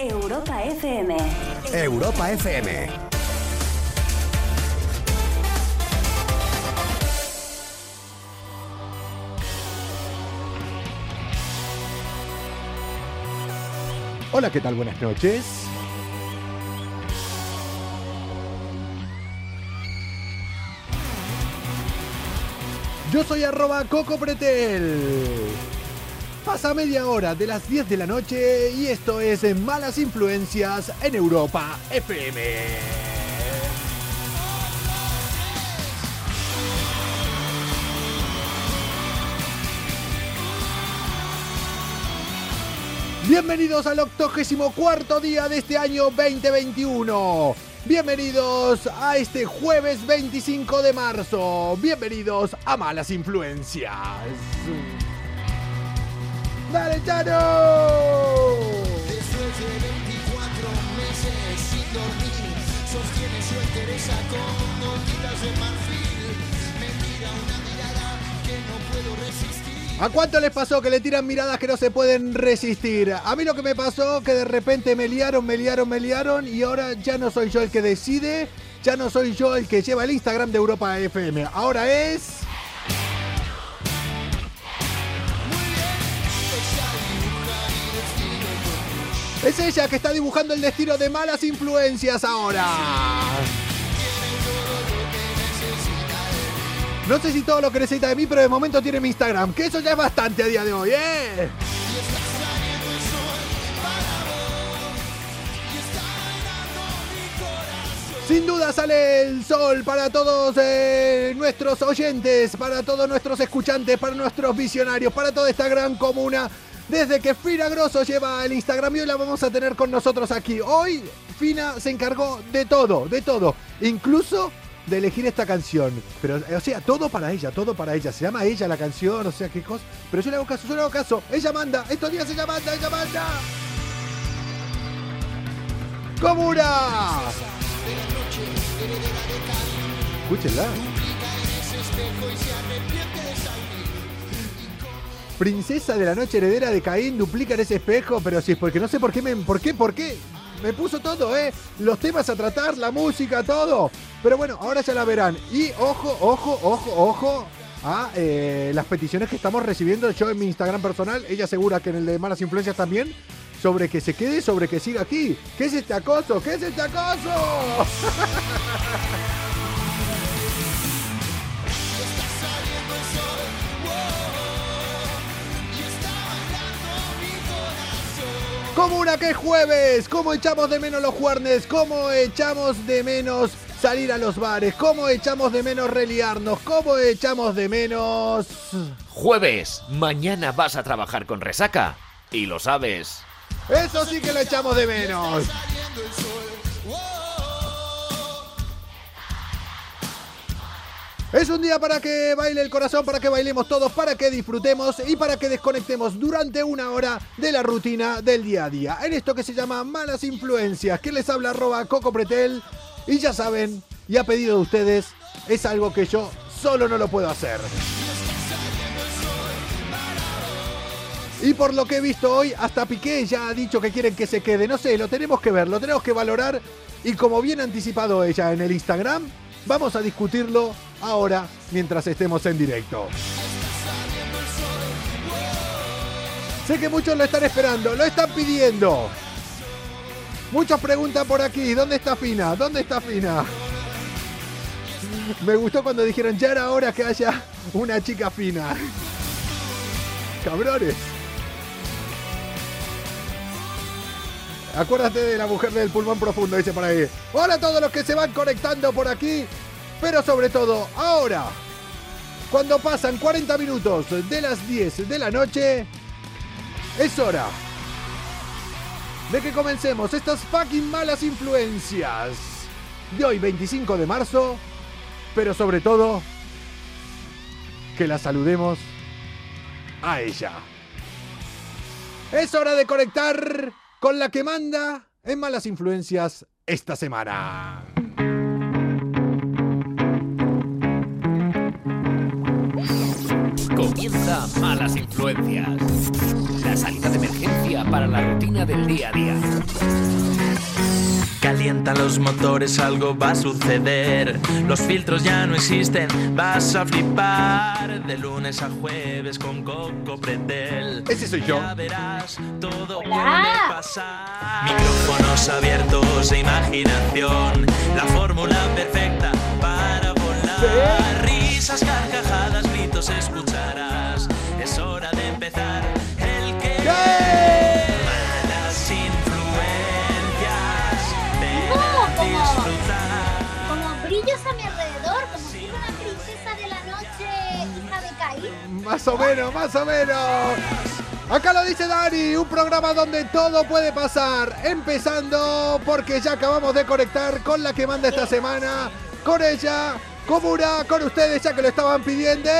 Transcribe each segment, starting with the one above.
Europa FM. Europa FM. Hola, ¿qué tal? Buenas noches. Yo soy arroba Coco Pretel. Pasa media hora de las 10 de la noche y esto es Malas Influencias en Europa FM. Bienvenidos al octogésimo cuarto día de este año 2021. Bienvenidos a este jueves 25 de marzo. Bienvenidos a Malas Influencias. Después de 24 meses dormir, sostiene su entereza con de marfil. Me tira una mirada que no puedo resistir. ¿A cuánto les pasó que le tiran miradas que no se pueden resistir? A mí lo que me pasó que de repente me liaron, me liaron, me liaron y ahora ya no soy yo el que decide, ya no soy yo el que lleva el Instagram de Europa FM. Ahora es... Es ella que está dibujando el destino de malas influencias ahora. No sé si todo lo que necesita de mí, pero de momento tiene mi Instagram, que eso ya es bastante a día de hoy, ¿eh? Sin duda sale el sol para todos eh, nuestros oyentes, para todos nuestros escuchantes, para nuestros visionarios, para toda esta gran comuna. Desde que Fina Grosso lleva el Instagram y hoy la vamos a tener con nosotros aquí. Hoy Fina se encargó de todo, de todo. Incluso de elegir esta canción. Pero, o sea, todo para ella, todo para ella. Se llama ella la canción, o sea, qué cosa. Pero yo le hago caso, yo le hago caso. Ella manda, estos días ella manda, ella manda. ¡Comuna! Escúchenla. Princesa de la noche heredera de Caín duplica en ese espejo, pero es porque no sé por qué me. ¿Por qué? ¿Por qué? Me puso todo, ¿eh? Los temas a tratar, la música, todo. Pero bueno, ahora ya la verán. Y ojo, ojo, ojo, ojo a eh, las peticiones que estamos recibiendo yo en mi Instagram personal. Ella asegura que en el de Malas Influencias también. Sobre que se quede, sobre que siga aquí. ¿Qué es este acoso? ¿Qué es este acoso? Como una que es jueves, ¿cómo echamos de menos los jueves? ¿Cómo echamos de menos salir a los bares? ¿Cómo echamos de menos reliarnos? ¿Cómo echamos de menos... Jueves, mañana vas a trabajar con resaca. Y lo sabes. Eso sí que lo echamos de menos. Es un día para que baile el corazón, para que bailemos todos, para que disfrutemos y para que desconectemos durante una hora de la rutina del día a día. En esto que se llama Malas Influencias, que les habla arroba Coco Pretel. Y ya saben, y a pedido de ustedes, es algo que yo solo no lo puedo hacer. Y por lo que he visto hoy, hasta Piqué ya ha dicho que quieren que se quede. No sé, lo tenemos que ver, lo tenemos que valorar. Y como bien anticipado ella en el Instagram, vamos a discutirlo ahora mientras estemos en directo. Sé que muchos lo están esperando, lo están pidiendo. Muchos preguntan por aquí, ¿dónde está Fina? ¿Dónde está Fina? Me gustó cuando dijeron, ya era hora que haya una chica fina. Cabrones. Acuérdate de la mujer del pulmón profundo, dice por ahí. Hola a todos los que se van conectando por aquí. Pero sobre todo, ahora, cuando pasan 40 minutos de las 10 de la noche, es hora de que comencemos estas fucking malas influencias de hoy 25 de marzo, pero sobre todo, que la saludemos a ella. Es hora de conectar con la que manda en malas influencias esta semana. Comienza Malas Influencias. La salida de emergencia para la rutina del día a día. Calienta los motores, algo va a suceder. Los filtros ya no existen, vas a flipar. De lunes a jueves con Coco Pretel. Ese soy yo. Ya verás, todo puede pasar. Micrófonos abiertos e imaginación. La fórmula perfecta para volar. Risas, carcajadas, gritos escucharás. Es hora de empezar. El que malas influencias. Ven No, como- disfrutar. Como brillos a mi alrededor, como si fuera una princesa de la noche, hija de Caín. Más o menos, más o menos. Acá lo dice Dani, un programa donde todo puede pasar. Empezando porque ya acabamos de conectar con la que manda esta semana. Con ella, Comura, con ustedes ya que lo estaban pidiendo.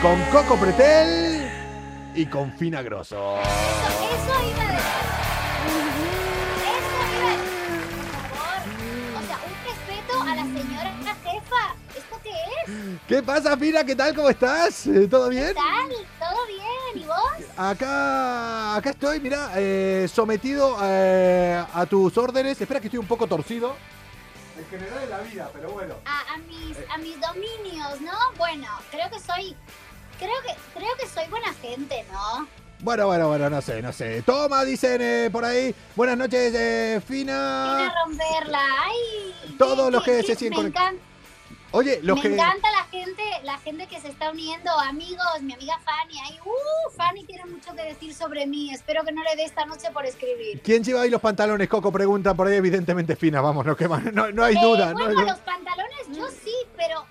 Con Coco Pretel y con Fina Grosso. Eso, eso iba a decir. Eso iba a decir. Por favor. O sea, un respeto a la señora jefa. ¿Esto qué es? ¿Qué pasa, Fina? ¿Qué tal? ¿Cómo estás? Eh, ¿Todo bien? ¿Qué tal? ¿Todo bien? ¿Y vos? Acá, acá estoy, mira, eh, sometido eh, a tus órdenes. Espera que estoy un poco torcido. En general en la vida, pero bueno. A, a mis, a mis dominios, ¿no? Bueno, creo que soy... Creo que, creo que soy buena gente, ¿no? Bueno, bueno, bueno, no sé, no sé. Toma, dicen eh, por ahí. Buenas noches, eh, Fina. a romperla. Ay, Todos qué- los que qué- se siguen me encanta. Oye, los me que... encanta la gente, la gente que se está uniendo, amigos, mi amiga Fanny, ahí, uh, Fanny tiene mucho que decir sobre mí, espero que no le dé esta noche por escribir. ¿Quién lleva ahí los pantalones? Coco pregunta por ahí, evidentemente Fina, vamos, no, quema- no, no hay Eh, duda. no hay bueno, los pantalones yo sí, pero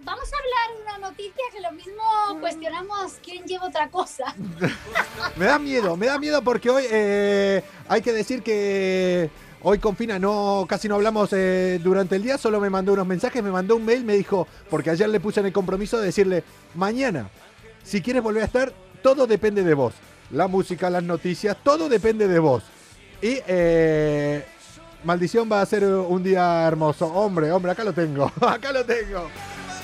vamos a hablar de una noticia que lo mismo cuestionamos quién lleva otra cosa. Me da miedo, me da miedo porque hoy eh, hay que decir que hoy con Fina no, casi no hablamos eh, durante el día, solo me mandó unos mensajes, me mandó un mail, me dijo, porque ayer le puse en el compromiso de decirle, mañana, si quieres volver a estar, todo depende de vos. La música, las noticias, todo depende de vos. Y eh, maldición va a ser un día hermoso. Hombre, hombre, acá lo tengo, acá lo tengo.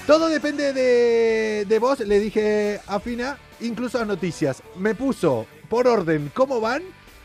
Todo depende de, de vos, le dije a Fina, incluso las noticias. Me puso por orden cómo van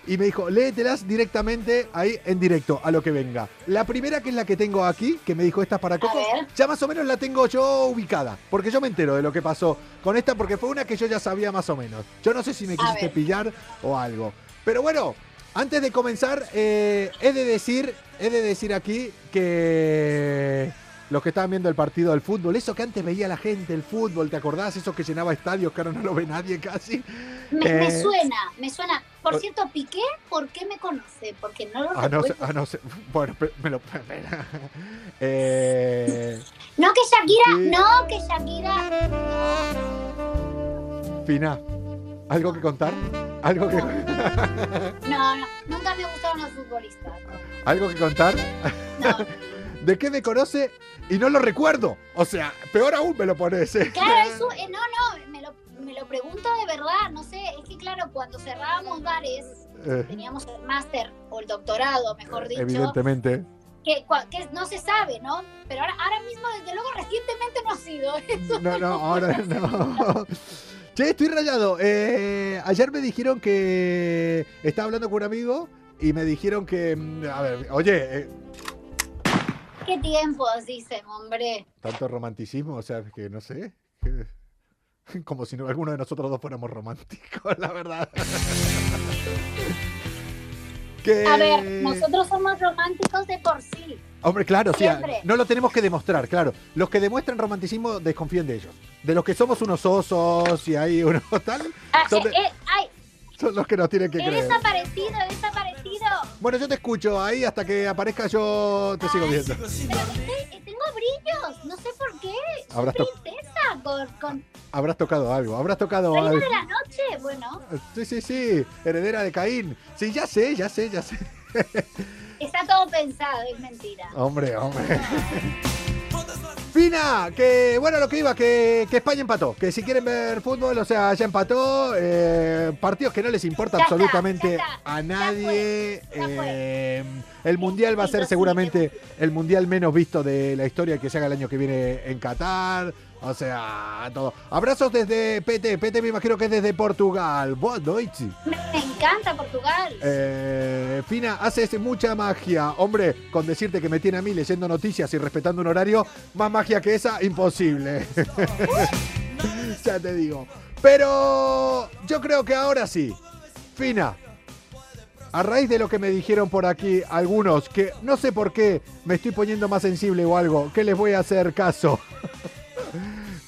y me dijo, léetelas directamente ahí en directo, a lo que venga. La primera, que es la que tengo aquí, que me dijo esta es para Coco, ya más o menos la tengo yo ubicada, porque yo me entero de lo que pasó con esta, porque fue una que yo ya sabía más o menos. Yo no sé si me quisiste pillar o algo. Pero bueno, antes de comenzar, eh, he de decir, he de decir aquí que los que estaban viendo el partido del fútbol, eso que antes veía la gente, el fútbol, ¿te acordás? Eso que llenaba estadios, que ahora no lo ve nadie casi. Me, me Eh. suena, me suena. Por cierto, Piqué, ¿por qué me conoce? Porque no lo Ah, no sé, ah, no sé. Bueno, me lo. Eh, No, que Shakira, Sí. no, que Shakira. Fina, ¿algo que contar? ¿Algo que, No, no, nunca me gustaron los futbolistas. ¿algo que contar? No. ¿De qué me conoce? Y no lo recuerdo. O sea, peor aún me lo pones. ¿eh? Claro, eso, eh, no, no, me lo, me lo pregunto de verdad, no sé, es que claro, cuando cerrábamos bares, Eh, teníamos el máster o el doctorado, mejor dicho, evidentemente. que, que no se sabe, ¿no? Pero ahora, ahora mismo, desde luego, recientemente no ha sido. Eso No, no, ahora no. Che, estoy rayado. Eh, ayer me dijeron que estaba hablando con un amigo y me dijeron que. mm, A ver, oye, ¿Qué tiempos, dicen, hombre? tanto romanticismo, o sea, que no sé. que- como si no, alguno de nosotros dos fuéramos románticos, la verdad. que, A ver, nosotros somos románticos de por sí. Hombre, claro, sí, Siempre. no lo tenemos que demostrar, claro. Los que demuestran romanticismo desconfíen de ellos. De los que somos unos osos y hay unos tal, Ah, Son eh, de- eh, ay, son los que nos tienen que he creer. desaparecido, he desaparecido. Bueno, yo te escucho ahí hasta que aparezca yo te sigo viendo. Pero estoy- eh, tengo brillos, no sé por qué. Soy princesa con, con habrás tocado algo, habrás tocado algo. de la noche. Bueno, Sí, sí, sí, heredera de Caín. Sí, ya sé, ya sé, ya sé. está todo pensado, es mentira. Hombre, hombre. Fina, que bueno, lo que iba, que, que España empató. Que si quieren ver fútbol, o sea, ya empató. eh, partidos que no les importa Ya absolutamente está, a ya nadie. fue, ya fue. eh, el mundial va a ser seguramente el mundial menos visto de la historia que se haga el año que viene en Qatar. O sea, todo. Abrazos desde PT. PT me imagino que es desde Portugal. Noite. Me, me encanta Portugal. Eh, Fina, haces mucha magia. Hombre, con decirte que me tiene a mí leyendo noticias y respetando un horario, más magia que esa, imposible. ya te digo. Pero yo creo que ahora sí. Fina, a raíz de lo que me dijeron por aquí algunos, que no sé por qué me estoy poniendo más sensible o algo, que les voy a hacer caso.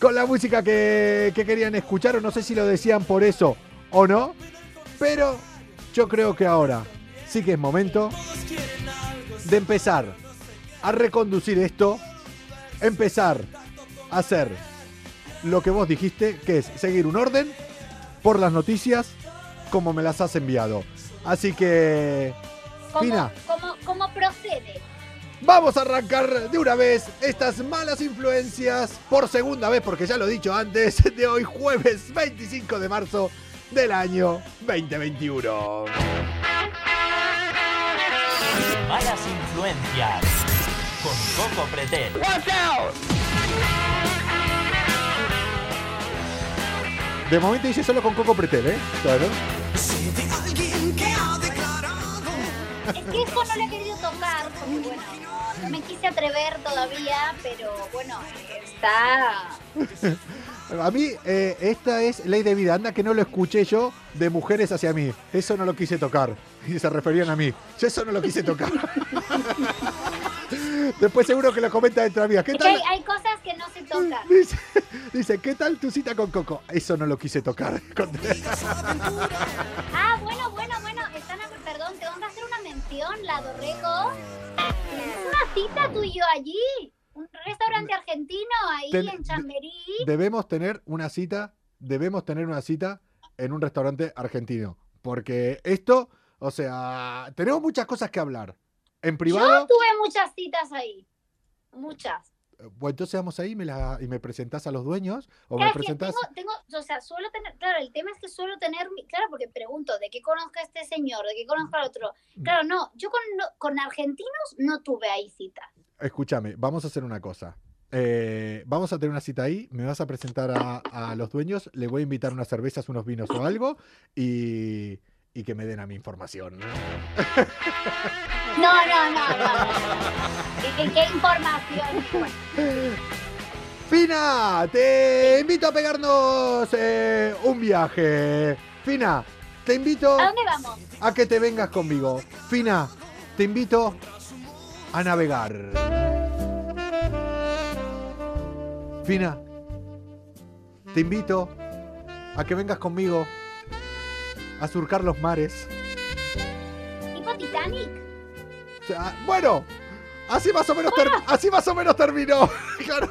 Con la música que, que querían escuchar, o no sé si lo decían por eso o no, pero yo creo que ahora sí que es momento de empezar a reconducir esto, empezar a hacer lo que vos dijiste, que es seguir un orden por las noticias como me las has enviado. Así que, ¿Cómo, Fina, cómo, cómo procede? Vamos a arrancar de una vez estas malas influencias por segunda vez, porque ya lo he dicho antes, de hoy jueves 25 de marzo del año 2021. Malas influencias. Con Coco Pretel. De momento hice solo con Coco Pretel, ¿eh? Claro. Es que esto no lo he querido tocar porque, bueno, no, me quise atrever todavía, pero bueno, está. A mí, eh, esta es ley de vida. Anda que no lo escuché yo de mujeres hacia mí. Eso no lo quise tocar. Y se referían a mí. Yo eso no lo quise tocar. Después seguro que lo comenta entre amigas. ¿Qué Es que tal? hay, hay cosas que no se tocan. Dice, dice, ¿qué tal tu cita con Coco? Eso no lo quise tocar. Ah, bueno, bueno, bueno. Están a- perdón, tengo que hacer una mención, la Dorrego. ¿Tienes una cita tú y yo allí? Un restaurante argentino ahí Ten- en Chamberí. Debemos tener una cita, debemos tener una cita en un restaurante argentino. Porque esto, o sea, tenemos muchas cosas que hablar. En Yo privado, tuve muchas citas ahí. Muchas. Bueno, entonces vamos ahí y me, la- y me presentás a los dueños o me Claro, que presentás... tengo, tengo, o sea, suelo tener, claro, el tema es que suelo tener, claro, porque pregunto, ¿de qué conozco a este señor? ¿De qué conozco al otro? Mm. Claro, no, yo con, con argentinos no tuve ahí cita. Escúchame, vamos a hacer una cosa. Eh, vamos a tener una cita ahí, me vas a presentar a, a los dueños, le voy a invitar unas cervezas, unos vinos o algo y, y que me den a mi información. No, no, no, no. ¿Qué, información? Fina, te invito a pegarnos eh, un viaje. Fina, te invito ¿A dónde vamos? a que te vengas conmigo. Fina, te invito a navegar. Fina, te invito a que vengas conmigo a surcar los mares. ¿Tipo Titanic? Bueno, así más o menos, ter- así más o menos terminó. Claro.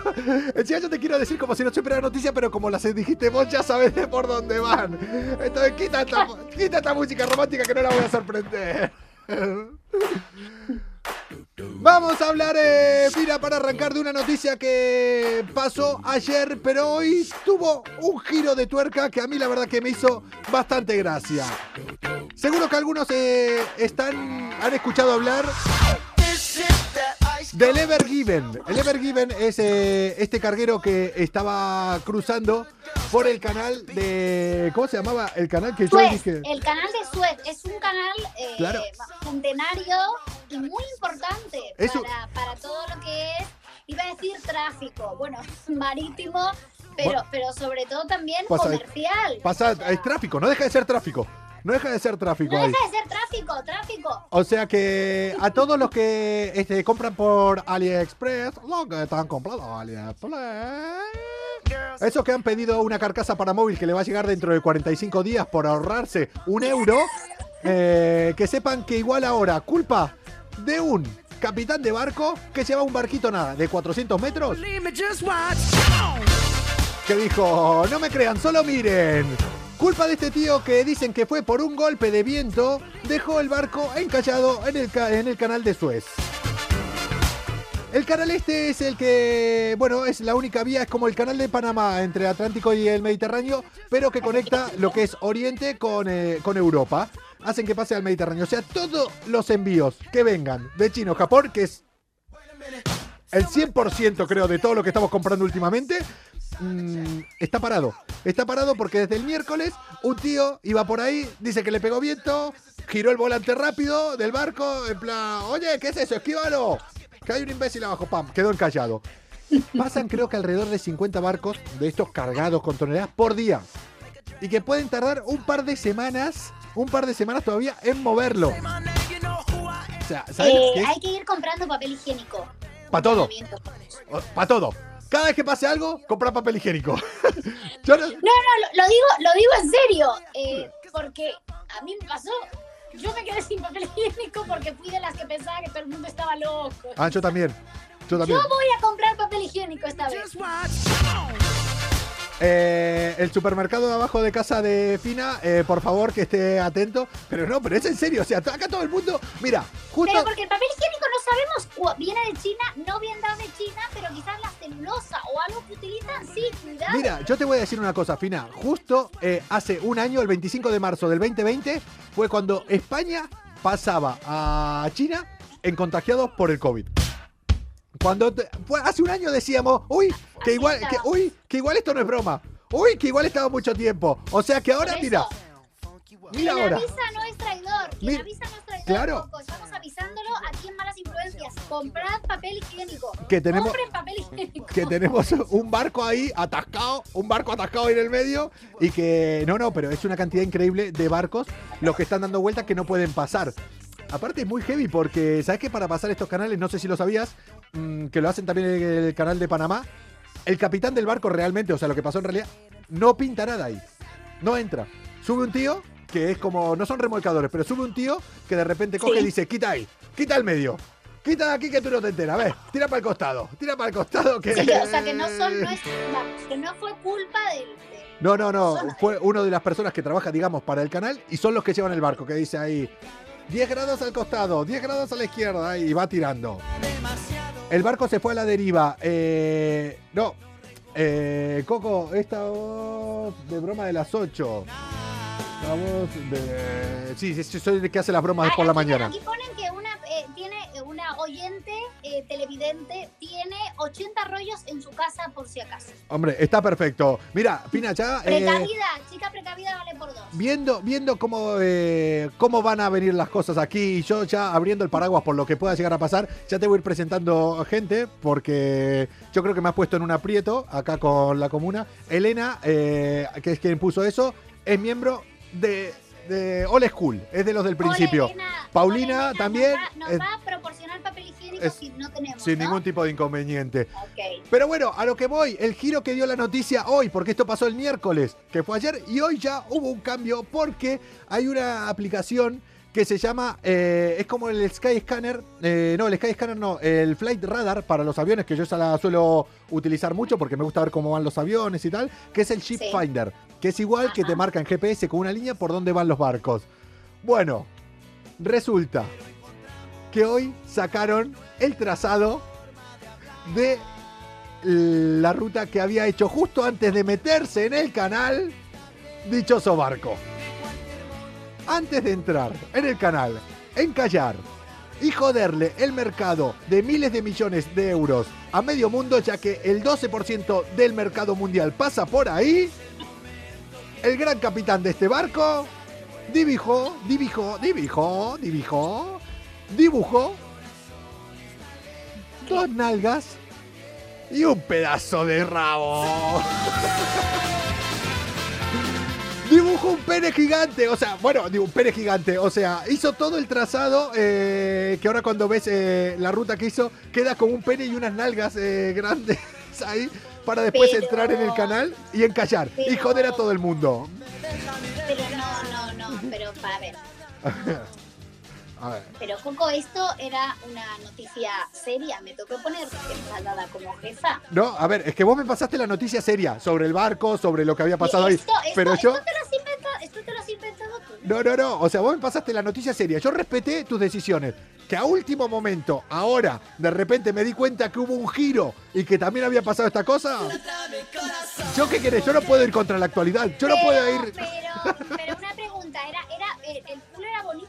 Encima yo te quiero decir como si no supiera la noticia, pero como las dijiste vos ya sabes de por dónde van. Entonces quita esta, quita esta música romántica que no la voy a sorprender. Vamos a hablar, eh, mira, para arrancar de una noticia que pasó ayer, pero hoy tuvo un giro de tuerca que a mí la verdad que me hizo bastante gracia. Seguro que algunos eh, están, han escuchado hablar del Ever Given. El Ever Given es eh, este carguero que estaba cruzando por el canal de. ¿Cómo se llamaba? El canal que yo Suez, dije. el canal de Suez es un canal eh, Claro. centenario y muy importante para, para todo lo que es, iba a decir tráfico, bueno, marítimo, pero, Bueno. pero sobre todo también Pasa- comercial. Pasa, O sea, es tráfico, no deja de ser tráfico. No deja de ser tráfico No ahí. deja de ser tráfico, tráfico. O sea que a todos los que este, compran por AliExpress, lo que están comprando AliExpress. Esos que han pedido una carcasa para móvil que le va a llegar dentro de 45 días por ahorrarse un euro, eh, que sepan que igual ahora, culpa de un capitán de barco que lleva un barquito nada, de 400 metros, que dijo, no me crean, solo miren. Culpa de este tío que dicen que fue por un golpe de viento, dejó el barco encallado en el, canal de Suez. El canal este es el que, bueno, es la única vía, es como el canal de Panamá entre Atlántico y el Mediterráneo, pero que conecta lo que es Oriente con, eh, con Europa. Hacen que pase al Mediterráneo. O sea, todos los envíos que vengan de China o Japón, que es el 100% creo de todo lo que estamos comprando últimamente, mm, está parado. Está parado porque desde el miércoles un tío iba por ahí, dice que le pegó viento, giró el volante rápido del barco, en plan, oye, ¿qué es eso? Esquívalo. Que hay un imbécil abajo, pam, quedó encallado. Pasan creo que alrededor de 50 barcos de estos cargados con toneladas por día. Y que pueden tardar un par de semanas, un par de semanas todavía en moverlo. O sea, ¿sabes Eh, hay que ir comprando papel higiénico. Pa' todo. Para todo. Cada vez que pase algo, compra papel higiénico. Yo no- No, no, lo, lo digo, lo digo en serio. eh, porque a mí me pasó. Yo me quedé sin papel higiénico porque fui de las que pensaba que todo el mundo estaba loco. Ah, yo también. Yo también. Yo voy a comprar papel higiénico esta vez. Eh, el supermercado de abajo de casa de Fina, eh, por favor que esté atento. Pero no, pero es en serio. O sea, acá todo el mundo. Mira, justo. Pero porque el papel higiénico no sabemos, viene de China, no viene de China, pero quizás la celulosa o algo que utilizan, sí, cuidado. Mira, yo te voy a decir una cosa, Fina. Justo eh, hace un año, el 25 de marzo del 2020, fue cuando España pasaba a China en contagiados por el COVID. Cuando te- fue hace un año decíamos, uy, que igual, que, uy, que igual esto no es broma. Uy, que igual estaba mucho tiempo. O sea que ahora, mira, mira ahora. avisa no es traidor. Quien avisa no es traidor. claro. Estamos avisándolo aquí en Malas Influencias. Comprad papel higiénico. Que tenemos- Compren papel higiénico. que tenemos un barco ahí atascado, un barco atascado ahí en el medio y que no, no, pero es una cantidad increíble de barcos los que están dando vueltas que no pueden pasar. Aparte es muy heavy porque, ¿sabes que Para pasar estos canales, no sé si lo sabías, mm, que lo hacen también en el canal de Panamá, el capitán del barco realmente, o sea, lo que pasó en realidad, no pinta nada ahí. No entra. Sube un tío, que es como, no son remolcadores, pero sube un tío que de repente coge Sí. y dice, quita ahí, quita el medio. Quita de aquí que tú no te enteras, a ver, tira para el costado, tira para el costado que... Sí, o sea, que no son, no es, que no fue culpa del. de- No, no, no. Fue uno de las personas que trabaja, digamos, para el canal y son los que llevan el barco, que dice ahí 10 grados al costado, 10 grados a la izquierda y va tirando. El barco se fue a la deriva. Eh, no. Eh, Coco, esta voz de broma de las 8. La voz de... Sí, sí, sí, soy el que hace las bromas Ah, por la mañana. Aquí ponen que una, eh, tiene una oyente eh, televidente, tiene 80 rollos en su casa por si acaso. Hombre, está perfecto. Mira, Pina, ya... eh, Precavida, chica precavida vale por dos. Viendo, viendo cómo, cómo van a venir las cosas aquí y yo ya abriendo el paraguas por lo que pueda llegar a pasar, ya te voy a ir presentando gente porque yo creo que me has puesto en un aprieto acá con la comuna. Elena, que es quien puso eso, es miembro de, de All School, es de los del principio. Hola, Elena. Paulina Hola, Elena, también Nos va, nos es- va a proporcionar papel higiénico es- si no tenemos. Sin ¿no? ningún tipo de inconveniente. Pero bueno, a lo que voy, el giro que dio la noticia hoy, porque esto pasó el miércoles, que fue ayer, y hoy ya hubo un cambio porque hay una aplicación que se llama, eh, es como el Sky Scanner, eh, no, el Sky Scanner no, el Flight Radar para los aviones, que yo esa la suelo utilizar mucho porque me gusta ver cómo van los aviones y tal, que es el Ship Sí. Finder, que es igual que te Ajá. marca en GPS con una línea por dónde van los barcos. Bueno, resulta que hoy sacaron el trazado de la ruta que había hecho justo antes de meterse en el canal dichoso barco. Antes de entrar en el canal, encallar y joderle el mercado de miles de millones de euros a medio mundo, ya que el 12% del mercado mundial pasa por ahí, el gran capitán de este barco dibujó, dibujó, dibujó, dibujó, dibujó dos nalgas y un pedazo de rabo. Dibujó un pene gigante, o sea, bueno, un pene gigante, o sea, hizo todo el trazado eh, que ahora cuando ves eh, la ruta que hizo, queda como un pene y unas nalgas eh, grandes ahí para después Pero- entrar en el canal y encallar y pero- joder a todo el mundo. Pero no, no, no, pero para ver. A ver. Pero Coco, esto era una noticia seria. Me tocó poner enfadada como jefa. No, a ver, es que vos me pasaste la noticia seria sobre el barco, sobre lo que había pasado ahí. esto, esto, Pero yo. esto te lo has inventado, esto te lo has inventado. No, no, no. O sea, vos me pasaste la noticia seria. Yo respeté tus decisiones. Que a último momento, ahora, de repente me di cuenta que hubo un giro y que también había pasado esta cosa. ¿Yo qué querés? Yo no puedo ir contra la actualidad. Yo no puedo ir. Pero, pero una pregunta, ¿era, era, ¿el culo era bonito?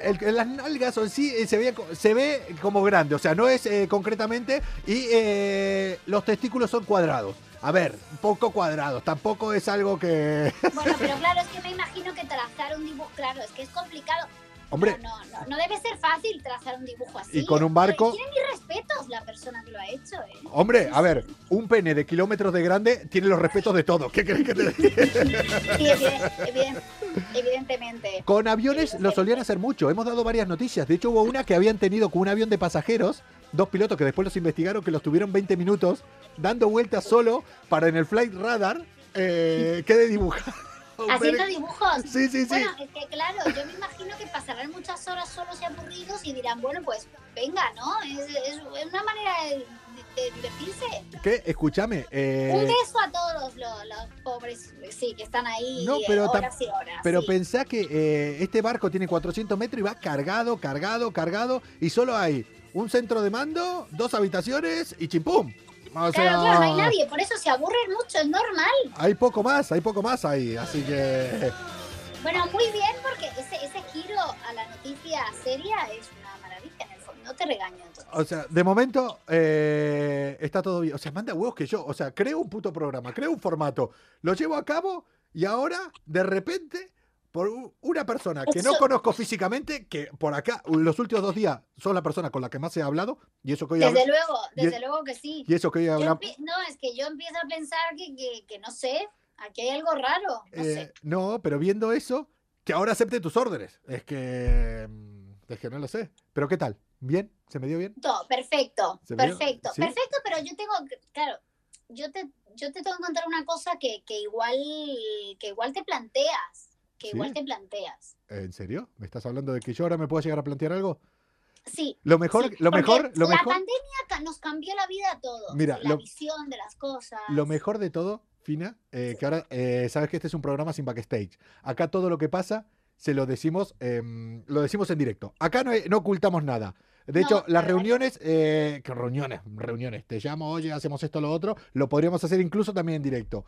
El- las nalgas en sí eh, se ve, se ve como grande, o sea, no es eh, concretamente, y eh, los testículos son cuadrados. A ver, un poco cuadrados. Tampoco es algo que. Bueno, pero claro, es que me imagino que trazar un dibujo, claro, es que es complicado. Hombre. No, no, no, no debe ser fácil trazar un dibujo así. Y con un barco- Tiene mis respetos la persona que lo ha hecho, ¿eh? Hombre, a ver, un pene de kilómetros de grande tiene los respetos de todo. ¿Qué crees que te diga? Sí, eviden- eviden- evidentemente. Con aviones lo solían hacer mucho. Hemos dado varias noticias. De hecho, hubo una que habían tenido con un avión de pasajeros, dos pilotos que después los investigaron, que los tuvieron 20 minutos dando vueltas solo para en el flight radar eh, quede dibujado. Haciendo dibujos. Sí, sí, sí. Bueno, es que claro, yo me imagino que pasarán muchas horas solos y aburridos y dirán, bueno, pues venga, ¿no? Es, es- es una manera de, de divertirse. ¿Qué? Escúchame. eh, Un beso a todos los, los pobres, sí, que están ahí No, pero horas y horas. Pero sí. pensá que eh, este barco tiene 400 metros y va cargado, cargado, cargado. Y solo hay un centro de mando, dos habitaciones y chimpum. O sea, Claro, claro, no hay nadie, por eso se aburren mucho, es normal. hay poco más, hay poco más ahí. Así que. Bueno, muy bien, porque ese, ese giro a la noticia seria es una maravilla, en el fondo. No te regaño entonces. O sea, de momento eh, está todo bien. O sea, manda huevos que yo. O sea, creo un puto programa, creo un formato, lo llevo a cabo y ahora, de repente, por una persona que no conozco físicamente, que por acá, los últimos dos días son la persona con la que más he hablado, y eso que hoy Desde luego, desde es- luego que sí. y eso que hoy hablamos. no, es que yo empiezo a pensar que, que, que no sé, aquí hay algo raro, no sé. Eh, no, pero viendo eso, que ahora acepte tus órdenes. Es que. mm, Es que no lo sé. Pero ¿qué tal? ¿Bien? ¿Se me dio bien? Todo, perfecto, perfecto, ¿Sí? perfecto, pero yo tengo, claro, yo te, yo te tengo que contar una cosa que, que igual, que igual te planteas, que ¿Sí? igual te planteas. ¿En serio? ¿Me estás hablando de que yo ahora me puedo llegar a plantear algo? Sí. Lo mejor, sí, lo mejor, lo la mejor, pandemia ca- nos cambió la vida a todos. Mira, la lo- visión de las cosas. lo mejor de todo, Fina, eh, que ahora eh, sabes que este es un programa sin backstage. Acá todo lo que pasa se lo decimos, em, lo decimos en directo. Acá no, no ocultamos nada. De No, hecho, la las reuniones, eh, que reuniones, reuniones, te llamo, oye, hacemos esto, lo otro, lo podríamos hacer incluso también en directo.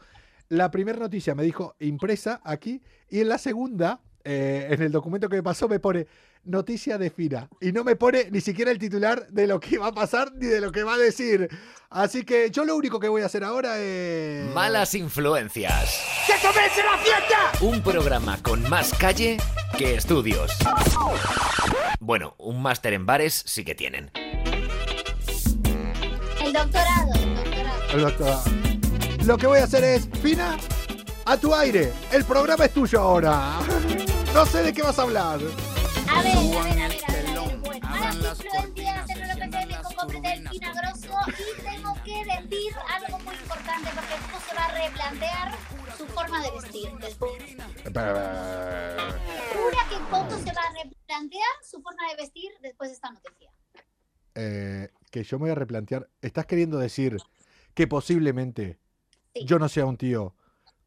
La primera noticia me dijo impresa aquí y en la segunda, eh, en el documento que me pasó, me pone noticia de Fina y no me pone ni siquiera el titular de lo que va a pasar ni de lo que va a decir. Así que yo lo único que voy a hacer ahora es... Malas influencias. ¡Que comience la fiesta! Un programa con más calle que estudios. Bueno, un máster en bares sí que tienen. El doctorado, el doctorado. El doctor- Lo que voy a hacer es, Fina, a tu aire. El programa es tuyo ahora. No sé de qué vas a hablar. A ver, a ver, a ver, a ver, a ver. Bueno, malas influencias en el PPM con Copretel Finagroso y tengo que decir algo muy importante porque esto se va a replantear su forma de vestir después. Jura que Coco se va a replantear su forma de vestir después de esta noticia. Eh, que yo me voy a replantear. ¿Estás queriendo decir que posiblemente Sí. yo no sea un tío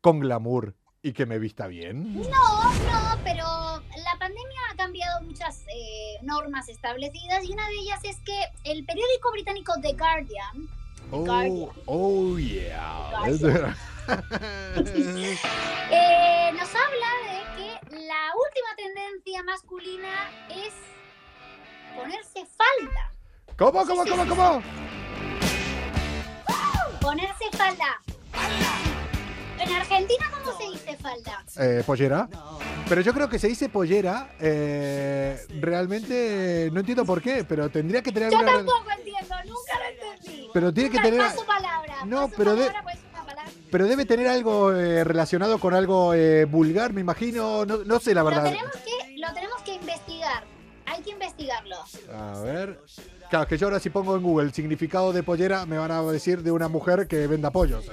con glamour y que me vista bien? No, no, pero la pandemia ha cambiado muchas eh, normas establecidas y una de ellas es que el periódico británico The Guardian Oh, Guardian. oh yeah. eh, nos habla de que la última tendencia masculina es ponerse falda. ¿Cómo, cómo, cómo, cómo? Ponerse falda. En Argentina, ¿cómo se dice falda? Eh, pollera. Pero yo creo que se dice pollera. eh, realmente no entiendo por qué, pero tendría que tener Yo alguna. tampoco entiendo, nunca lo entendí. Pero tiene que tener- Paso palabra. No, paso pero de- palabra, pues, una palabra. Pero debe tener algo eh, relacionado con algo eh, vulgar, me imagino. No, no sé la Lo verdad. tenemos, que, lo tenemos que investigar. Hay que investigarlo. A ver. Claro, que yo ahora si pongo en Google significado de pollera, me van a decir de una mujer que venda pollos.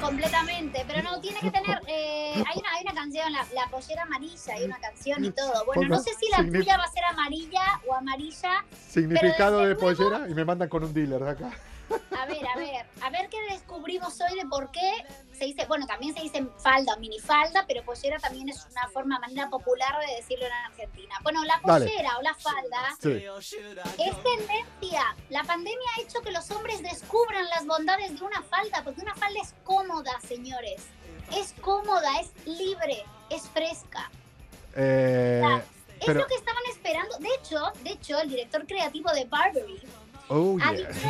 Completamente, pero no tiene que tener. eh, hay, una, hay una canción, la, la pollera amarilla, hay una canción y todo. Bueno, no sé si la tuya va a ser amarilla o amarilla. Significado de luego- pollera y me mandan con un dealer de acá. A ver, a ver, a ver qué descubrimos hoy de por qué se dice. Bueno, también se dice falda o minifalda, pero pollera también es una forma, manera popular de decirlo en Argentina. Bueno, la Dale. pollera o la falda Sí. Es tendencia. La pandemia ha hecho que los hombres descubran las bondades de una falda, porque una falda es cómoda, señores. Es cómoda, es libre, es fresca. Eh. Es pero- lo que estaban esperando. De hecho, de hecho, el director creativo de Burberry Oh, ha yeah. dicho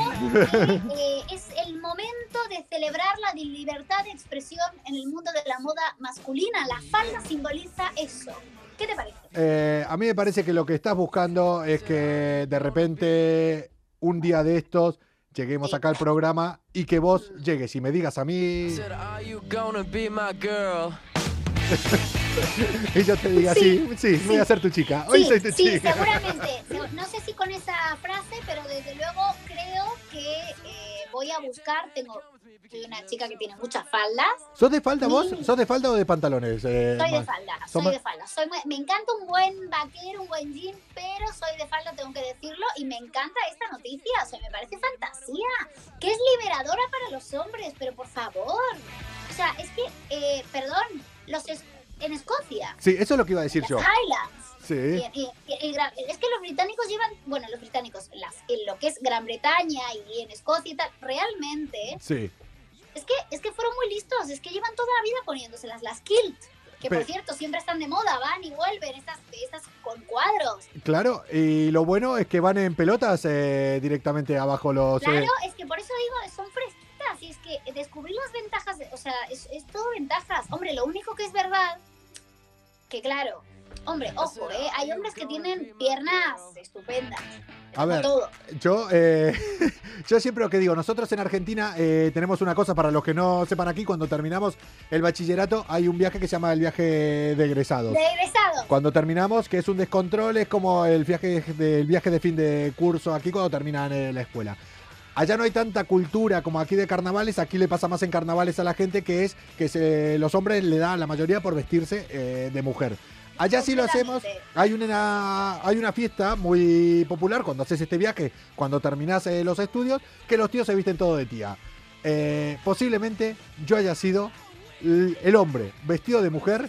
que eh, es el momento de celebrar la libertad de expresión en el mundo de la moda masculina. La falda simboliza eso. ¿Qué te parece? Eh, a mí me parece que lo que estás buscando es que de repente un día de estos lleguemos acá al programa y que vos llegues y me digas a mí y yo te diga, sí, sí, voy a ser tu chica. Hoy Sí, soy tu sí, chica. seguramente. Se- No sé si con esa frase, pero desde luego creo que eh, voy a buscar. Tengo soy una chica que tiene muchas faldas. ¿Sos de falda vos? ¿Sos de falda o de pantalones? eh, Soy de falda, soy de falda. Soy muy- me encanta un buen vaquero, un buen jean, pero soy de falda, tengo que decirlo. Y me encanta esta noticia, o sea, me parece fantasía. Que es liberadora para los hombres, pero por favor. O sea, es que, eh, perdón, los es- en Escocia, Sí, eso es lo que iba a decir las yo. Highlands, Sí. y- y- y- es que los británicos llevan, bueno, los británicos, las, en lo que es Gran Bretaña y en Escocia y tal, realmente, Sí. es que, es que fueron muy listos, es que llevan toda la vida poniéndoselas, las kilt, que por cierto siempre están de moda, van y vuelven, estas, estas con cuadros. Claro, y lo bueno es que van en pelotas eh, directamente abajo los... eh, Claro, es que por eso digo, son que descubrir las ventajas, de- o sea, es, es todo ventajas. Hombre, lo único que es verdad, que claro, hombre, ojo, ¿eh? hay hombres que tienen piernas estupendas. A ver, todo. Yo, eh, yo siempre lo que digo, nosotros en Argentina eh, tenemos una cosa para los que no sepan aquí, cuando terminamos el bachillerato hay un viaje que se llama el viaje de egresados. De egresados. Cuando terminamos, que es un descontrol, es como el viaje, del viaje de fin de curso aquí cuando terminan eh, la escuela. Allá no hay tanta cultura como aquí de carnavales, aquí le pasa más en carnavales a la gente que es que se- los hombres le dan la mayoría por vestirse eh, de mujer. Allá sí lo hacemos, hay una, hay una fiesta muy popular cuando haces este viaje, cuando terminás eh, los estudios, que los tíos se visten todo de tía. Eh, posiblemente yo haya sido el hombre vestido de mujer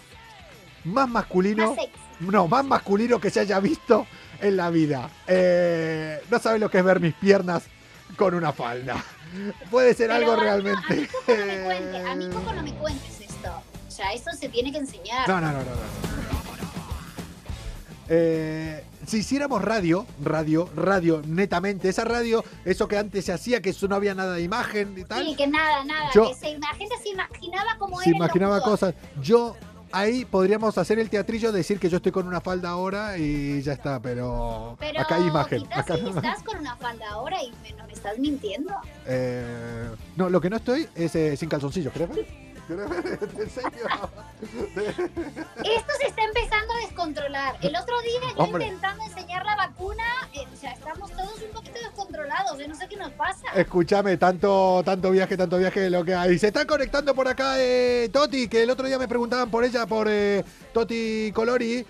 más masculino, Más no, más masculino que se haya visto en la vida. Eh, no sabes lo que es ver mis piernas con una falda. Puede ser Pero algo realmente. A mí, Coco, no me cuentes, a mí Coco no me cuentes esto. O sea, esto se tiene que enseñar. No, no, no, no. no. Eh, si hiciéramos radio, radio, radio, netamente, esa radio, eso que antes se hacía, que eso no había nada de imagen y tal, Sí, que nada, nada. Yo- que se, la gente se imaginaba cómo se imaginaba cosas. Yo ahí podríamos hacer el teatrillo, decir que yo estoy con una falda ahora y ya está, pero, Pero acá hay imagen. acá sí estás con una falda ahora y me, no me estás mintiendo. Eh, no, lo que no estoy es eh, sin calzoncillos, ¿querés ver? ¿Querés ver? ¿En serio? Esto se está empezando a descontrolar. El otro día yo Hombre. intentando enseñar la vacuna, eh, o sea, estamos todos un poquito descontrolados. Yo no sé qué nos pasa. Escúchame, tanto, tanto viaje, tanto viaje lo que hay. Se están conectando por acá eh, Toti, que el otro día me preguntaban por ella, por eh, Toti Colori,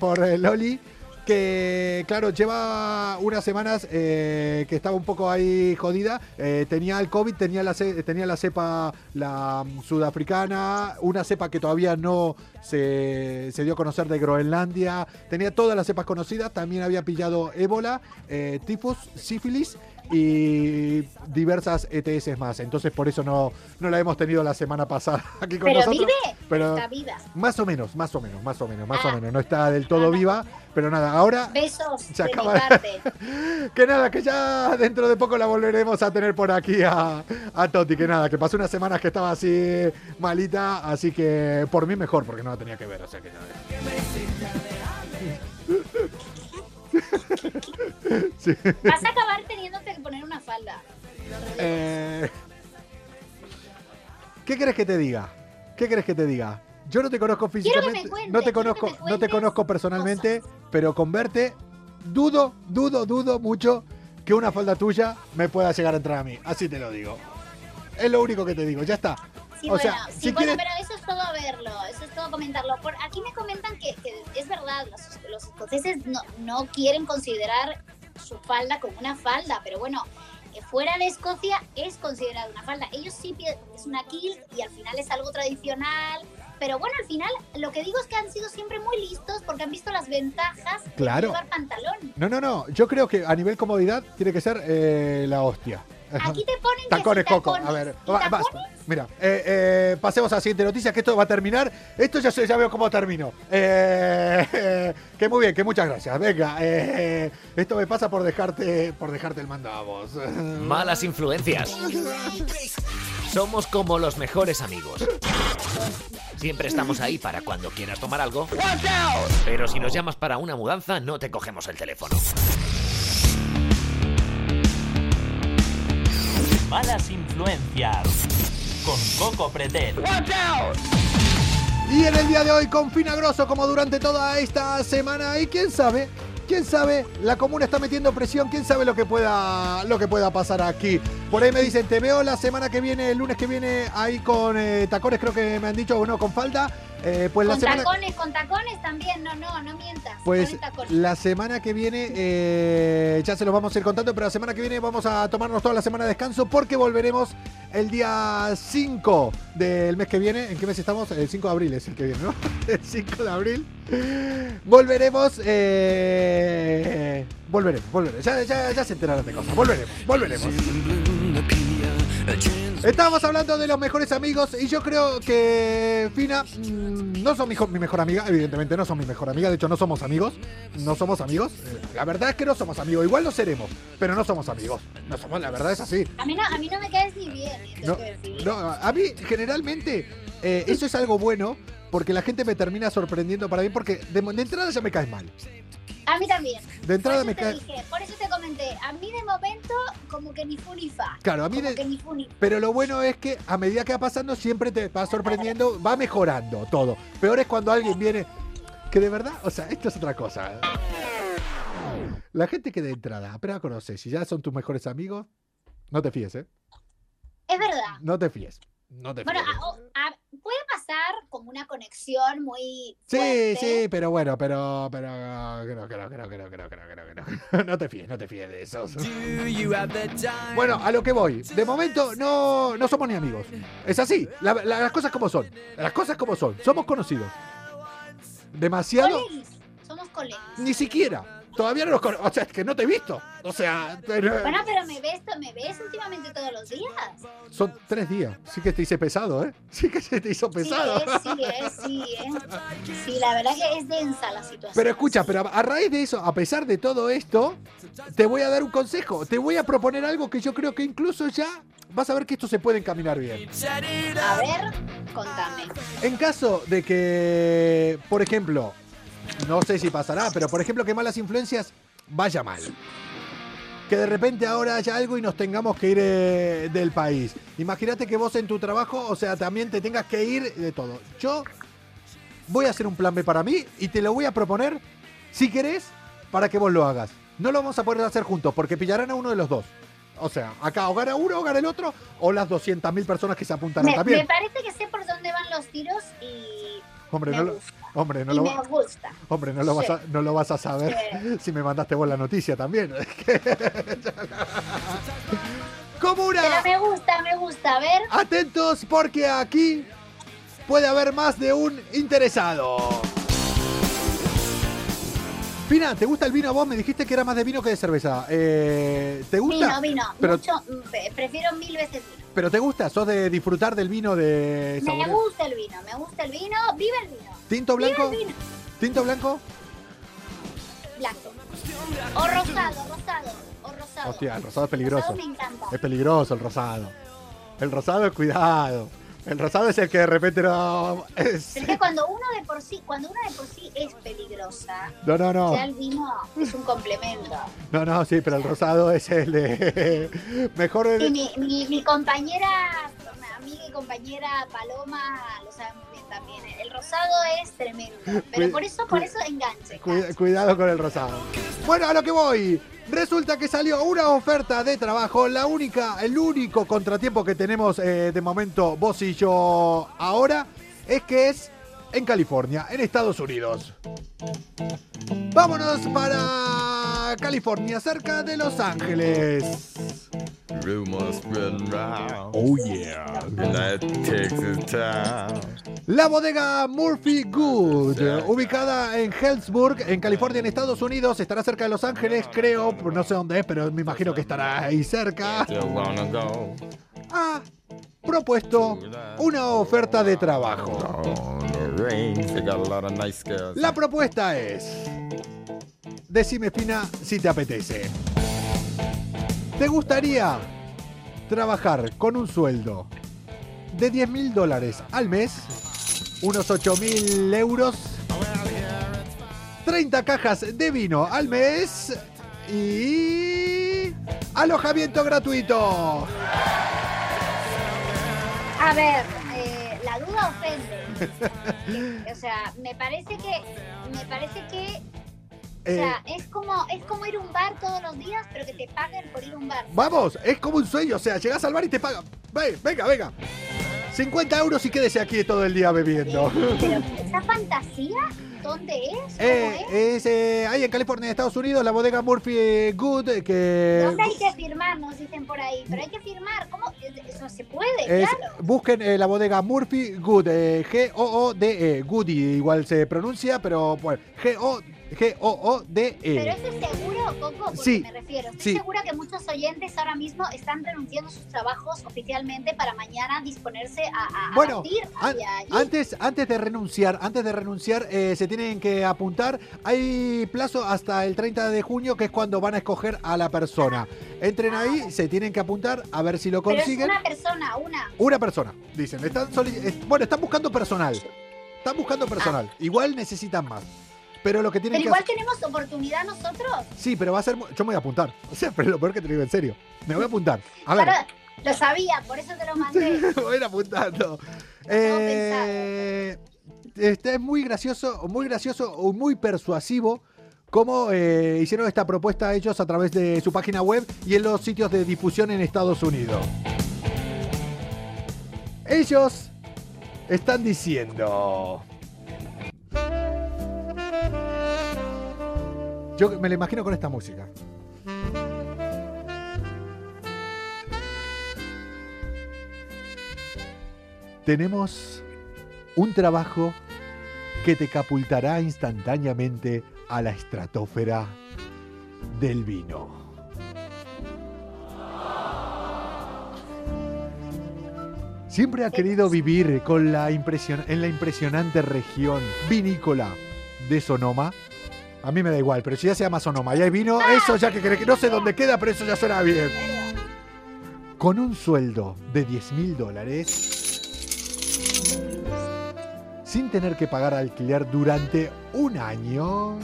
por Loli, que claro, lleva unas semanas eh, que estaba un poco ahí jodida. Eh, tenía el COVID, tenía la, tenía la cepa la mm, sudafricana, una cepa que todavía no se, se dio a conocer de Groenlandia, tenía todas las cepas conocidas, también había pillado ébola, eh, tifus, sífilis y diversas ETS más. Entonces por eso no, no la hemos tenido la semana pasada aquí con Pero nosotros. vive, Pero está viva. más o menos, más o menos, más o menos, más o Ah. menos. No está del todo viva, pero nada, ahora Besos Se de acaba mi de- parte. que nada, que ya dentro de poco la volveremos a tener por aquí a, a Toti. Que nada, que pasó unas semanas que estaba así malita, así que por mí mejor, porque no la tenía que ver. O sea que ya Sí. Vas a acabar teniéndote que poner una falda. Eh, ¿Qué querés que te diga? ¿Qué querés que te diga? Yo no te conozco físicamente, cuentes, no te conozco, no te conozco personalmente, pero con verte dudo, dudo, dudo mucho que una falda tuya me pueda llegar a entrar a mí. Así te lo digo. Es lo único que te digo, ya está. Sí, O bueno, sea, sí, si bueno, pero eso es todo verlo, eso es todo comentarlo. Por aquí me comentan que, que es verdad, los, los escoceses no, no quieren considerar su falda como una falda, pero bueno, eh, fuera de Escocia es considerada una falda. Ellos sí es una kilt y al final es algo tradicional. Pero bueno, al final lo que digo es que han sido siempre muy listos porque han visto las ventajas de Claro. llevar pantalón. No, no, no. Yo creo que a nivel comodidad tiene que ser eh, la hostia. Aquí te ponen que Tacones, si Coco. tacones, A ver, ¿y va- basta. Mira, eh, eh, pasemos a la siguiente noticia, que esto va a terminar. Esto ya, sé- ya veo cómo terminó. Eh, eh, Que muy bien, que muchas gracias. Venga, eh, esto me pasa por dejarte, por dejarte el mando a vos. Malas influencias. Somos como los mejores amigos. Siempre estamos ahí para cuando quieras tomar algo. Pero si nos llamas para una mudanza, no te cogemos el teléfono. Malas influencias. Con Coco Pretel. Y en el día de hoy con Finagroso como durante toda esta semana y quién sabe, quién sabe, la comuna está metiendo presión, quién sabe lo que pueda lo que pueda pasar aquí. Por ahí me dicen, te veo la semana que viene, el lunes que viene ahí con eh, tacones, creo que me han dicho, o no, con falda. Eh, pues la con semana tacones, con tacones también, no, no, no mientas. pues la semana que viene, eh, ya se los vamos a ir contando, pero la semana que viene vamos a tomarnos toda la semana de descanso porque volveremos el día 5 del mes que viene. ¿En qué mes estamos? El 5 de abril es el que viene, ¿no? El 5 de abril. Volveremos. Eh, volveremos, volveremos. Ya, ya, ya se enteraron de cosas. Volveremos, volveremos. Estábamos hablando de los mejores amigos y yo creo que Fina mm, no son mi, mi mejor amiga, evidentemente no son mi mejor amiga, de hecho no somos amigos, no somos amigos. Eh, La verdad es que no somos amigos, igual lo seremos, pero no somos amigos. No somos, la verdad es así. A mí no, a mí no me caes ni bien, eh, No, a mí generalmente eh, eso es algo bueno porque la gente me termina sorprendiendo para bien porque de, de entrada ya me caes mal. A mí también. De entrada me cae... dije, por eso te comenté, a mí de momento como que ni fu ni fa. Claro, a mí como de- que ni fu ni fa. Pero lo bueno es que a medida que va pasando siempre te va sorprendiendo, va mejorando todo. Peor es cuando alguien viene que de verdad, o sea, esto es otra cosa. La gente que de entrada apenas conoces, si ya son tus mejores amigos, no te fíes, ¿eh? Es verdad. No te fíes. No te bueno, ah, oh, ah, puede pasar como una conexión muy. Sí, sí, pero bueno, pero. pero creo, creo, creo, creo, creo, No te fíes, no te fíes de eso. Bueno, a lo que voy. De momento no, no somos ni amigos. Es así. La, la, las cosas como son. Las cosas como son. Somos conocidos. Demasiado. Somos colegas. Ni siquiera. Todavía no los conozco. O sea, es que no te he visto. O sea, pero- Bueno, pero me ves, to- me ves últimamente todos los días. son tres días. Sí que te hice pesado, ¿eh? Sí que se te hizo pesado. Sí, es, sí, es, sí, es. Sí, la verdad que es densa la situación. Pero escucha, pero a a raíz de eso, a pesar de todo esto, te voy a dar un consejo. Te voy a proponer algo que yo creo que incluso ya vas a ver que esto se puede encaminar bien. A ver, contame. En caso de que, por ejemplo, no sé si pasará, pero por ejemplo que malas influencias vaya mal. Que de repente ahora haya algo y nos tengamos que ir eh, del país. Imagínate que vos en tu trabajo, o sea, también te tengas que ir de todo. Yo voy a hacer un plan B para mí y te lo voy a proponer, si querés, para que vos lo hagas. No lo vamos a poder hacer juntos porque pillarán a uno de los dos. O sea, acá o gana uno o gana el otro, o las 200.000 personas que se apuntarán Me, también. me parece que sé por dónde van los tiros y Hombre, me no lo. Hombre, no y lo, me gusta. Hombre, no lo, vas a, no lo vas a saber si me mandaste vos la noticia también. Comuna, Pero me gusta, me gusta. A ver, atentos porque aquí puede haber más de un interesado. Pina, ¿te gusta el vino a vos? Me dijiste que era más de vino que de cerveza. Eh, ¿Te gusta? vino, vino. Pero, Mucho, mm, pre- prefiero mil veces vino. Pero ¿te gusta? ¿Sos de disfrutar del vino de Me gusta el vino, me gusta el vino. Viva el vino. ¿Tinto blanco? El vino. ¿Tinto blanco? Blanco. O rosado, rosado. O rosado. Hostia, el rosado es peligroso. Rosado me encanta. Es peligroso el rosado. El rosado, cuidado. El rosado es el que de repente no. es- Pero es que cuando uno de por sí, cuando una de por sí es peligrosa, No, no, no. ya el vino es un complemento. No, no, sí, pero el rosado es el de. Mejor el. mi, mi, mi compañera, amiga y compañera Paloma lo sabe muy bien también. El rosado es tremendo. Pero por eso, por eso enganche. Cuida- enganche. cuidado con el rosado. Bueno, a lo que voy. Resulta que salió una oferta de trabajo, la única, el único contratiempo que tenemos eh, de momento vos y yo ahora es que es en California, en Estados Unidos. Vámonos para California, cerca de Los Ángeles. Oh yeah. La bodega Murphy Good, ubicada en Hellsburg, en California, en Estados Unidos, estará cerca de Los Ángeles, creo, no sé dónde es, pero me imagino que estará ahí cerca. Ha propuesto una oferta de trabajo. La propuesta es decime Fina si te apetece. ¿Te gustaría trabajar con un sueldo de 10 mil dólares al mes? Unos 8 mil euros. 30 cajas de vino al mes y alojamiento gratuito. A ver, eh, la duda ofende. o sea, me parece que, me parece que, o Eh, sea, es como, es como ir a un bar todos los días, pero que te paguen por ir a un bar. Vamos, es como un sueño, o sea, llegas al bar y te pagan. Ve, venga, venga. 50 euros y quédese aquí todo el día bebiendo. Pero esa fantasía, ¿dónde es? ¿Cómo Eh, es? es eh, ahí en California, Estados Unidos, la bodega Murphy eh, Good, eh, que ¿Dónde hay que firmar? Nos dicen por ahí, pero hay que firmar. ¿Cómo? Eso se puede, es, claro. busquen eh, la bodega Murphy Good, eh, G-O-O-D-E, Goody igual se pronuncia, pero bueno, Pero G-O-G-O-O-D-E. eso es seguro, Coco, porque. Sí, me refiero. Estoy sí. segura que muchos oyentes ahora mismo están renunciando a sus trabajos oficialmente para mañana disponerse a, a, Bueno, an- allí. antes, antes de renunciar, antes de renunciar, eh, se tienen que apuntar. Hay plazo hasta el 30 de junio, que es cuando van a escoger a la persona. Entren ahí, se tienen que apuntar a ver si lo Pero es consiguen. una persona, una. Una persona, dicen. Están bueno, están buscando personal. Están buscando personal. Igual necesitan más. Pero lo que tienen Pero que igual hacer. tenemos oportunidad nosotros. Sí, pero va a ser. Yo me voy a apuntar. O sea, pero lo peor que te lo digo en serio. Me voy a apuntar. A ver. Claro, lo sabía, por eso te lo mandé. voy a ir apuntando. Eh, este es muy gracioso, muy gracioso o muy persuasivo cómo eh, hicieron esta propuesta ellos a través de su página web y en los sitios de difusión en Estados Unidos. Ellos están diciendo... Yo me lo imagino con esta música. Tenemos un trabajo que te capultará instantáneamente a la estratosfera del vino. Siempre ha querido vivir con la impresion- en la impresionante región vinícola de Sonoma. A mí me da igual, pero si ya se llama Sonoma y hay vino, eso ya que cree que no sé dónde queda, pero eso ya suena bien. Con un sueldo de 10 mil dólares, sin tener que pagar alquiler durante un año.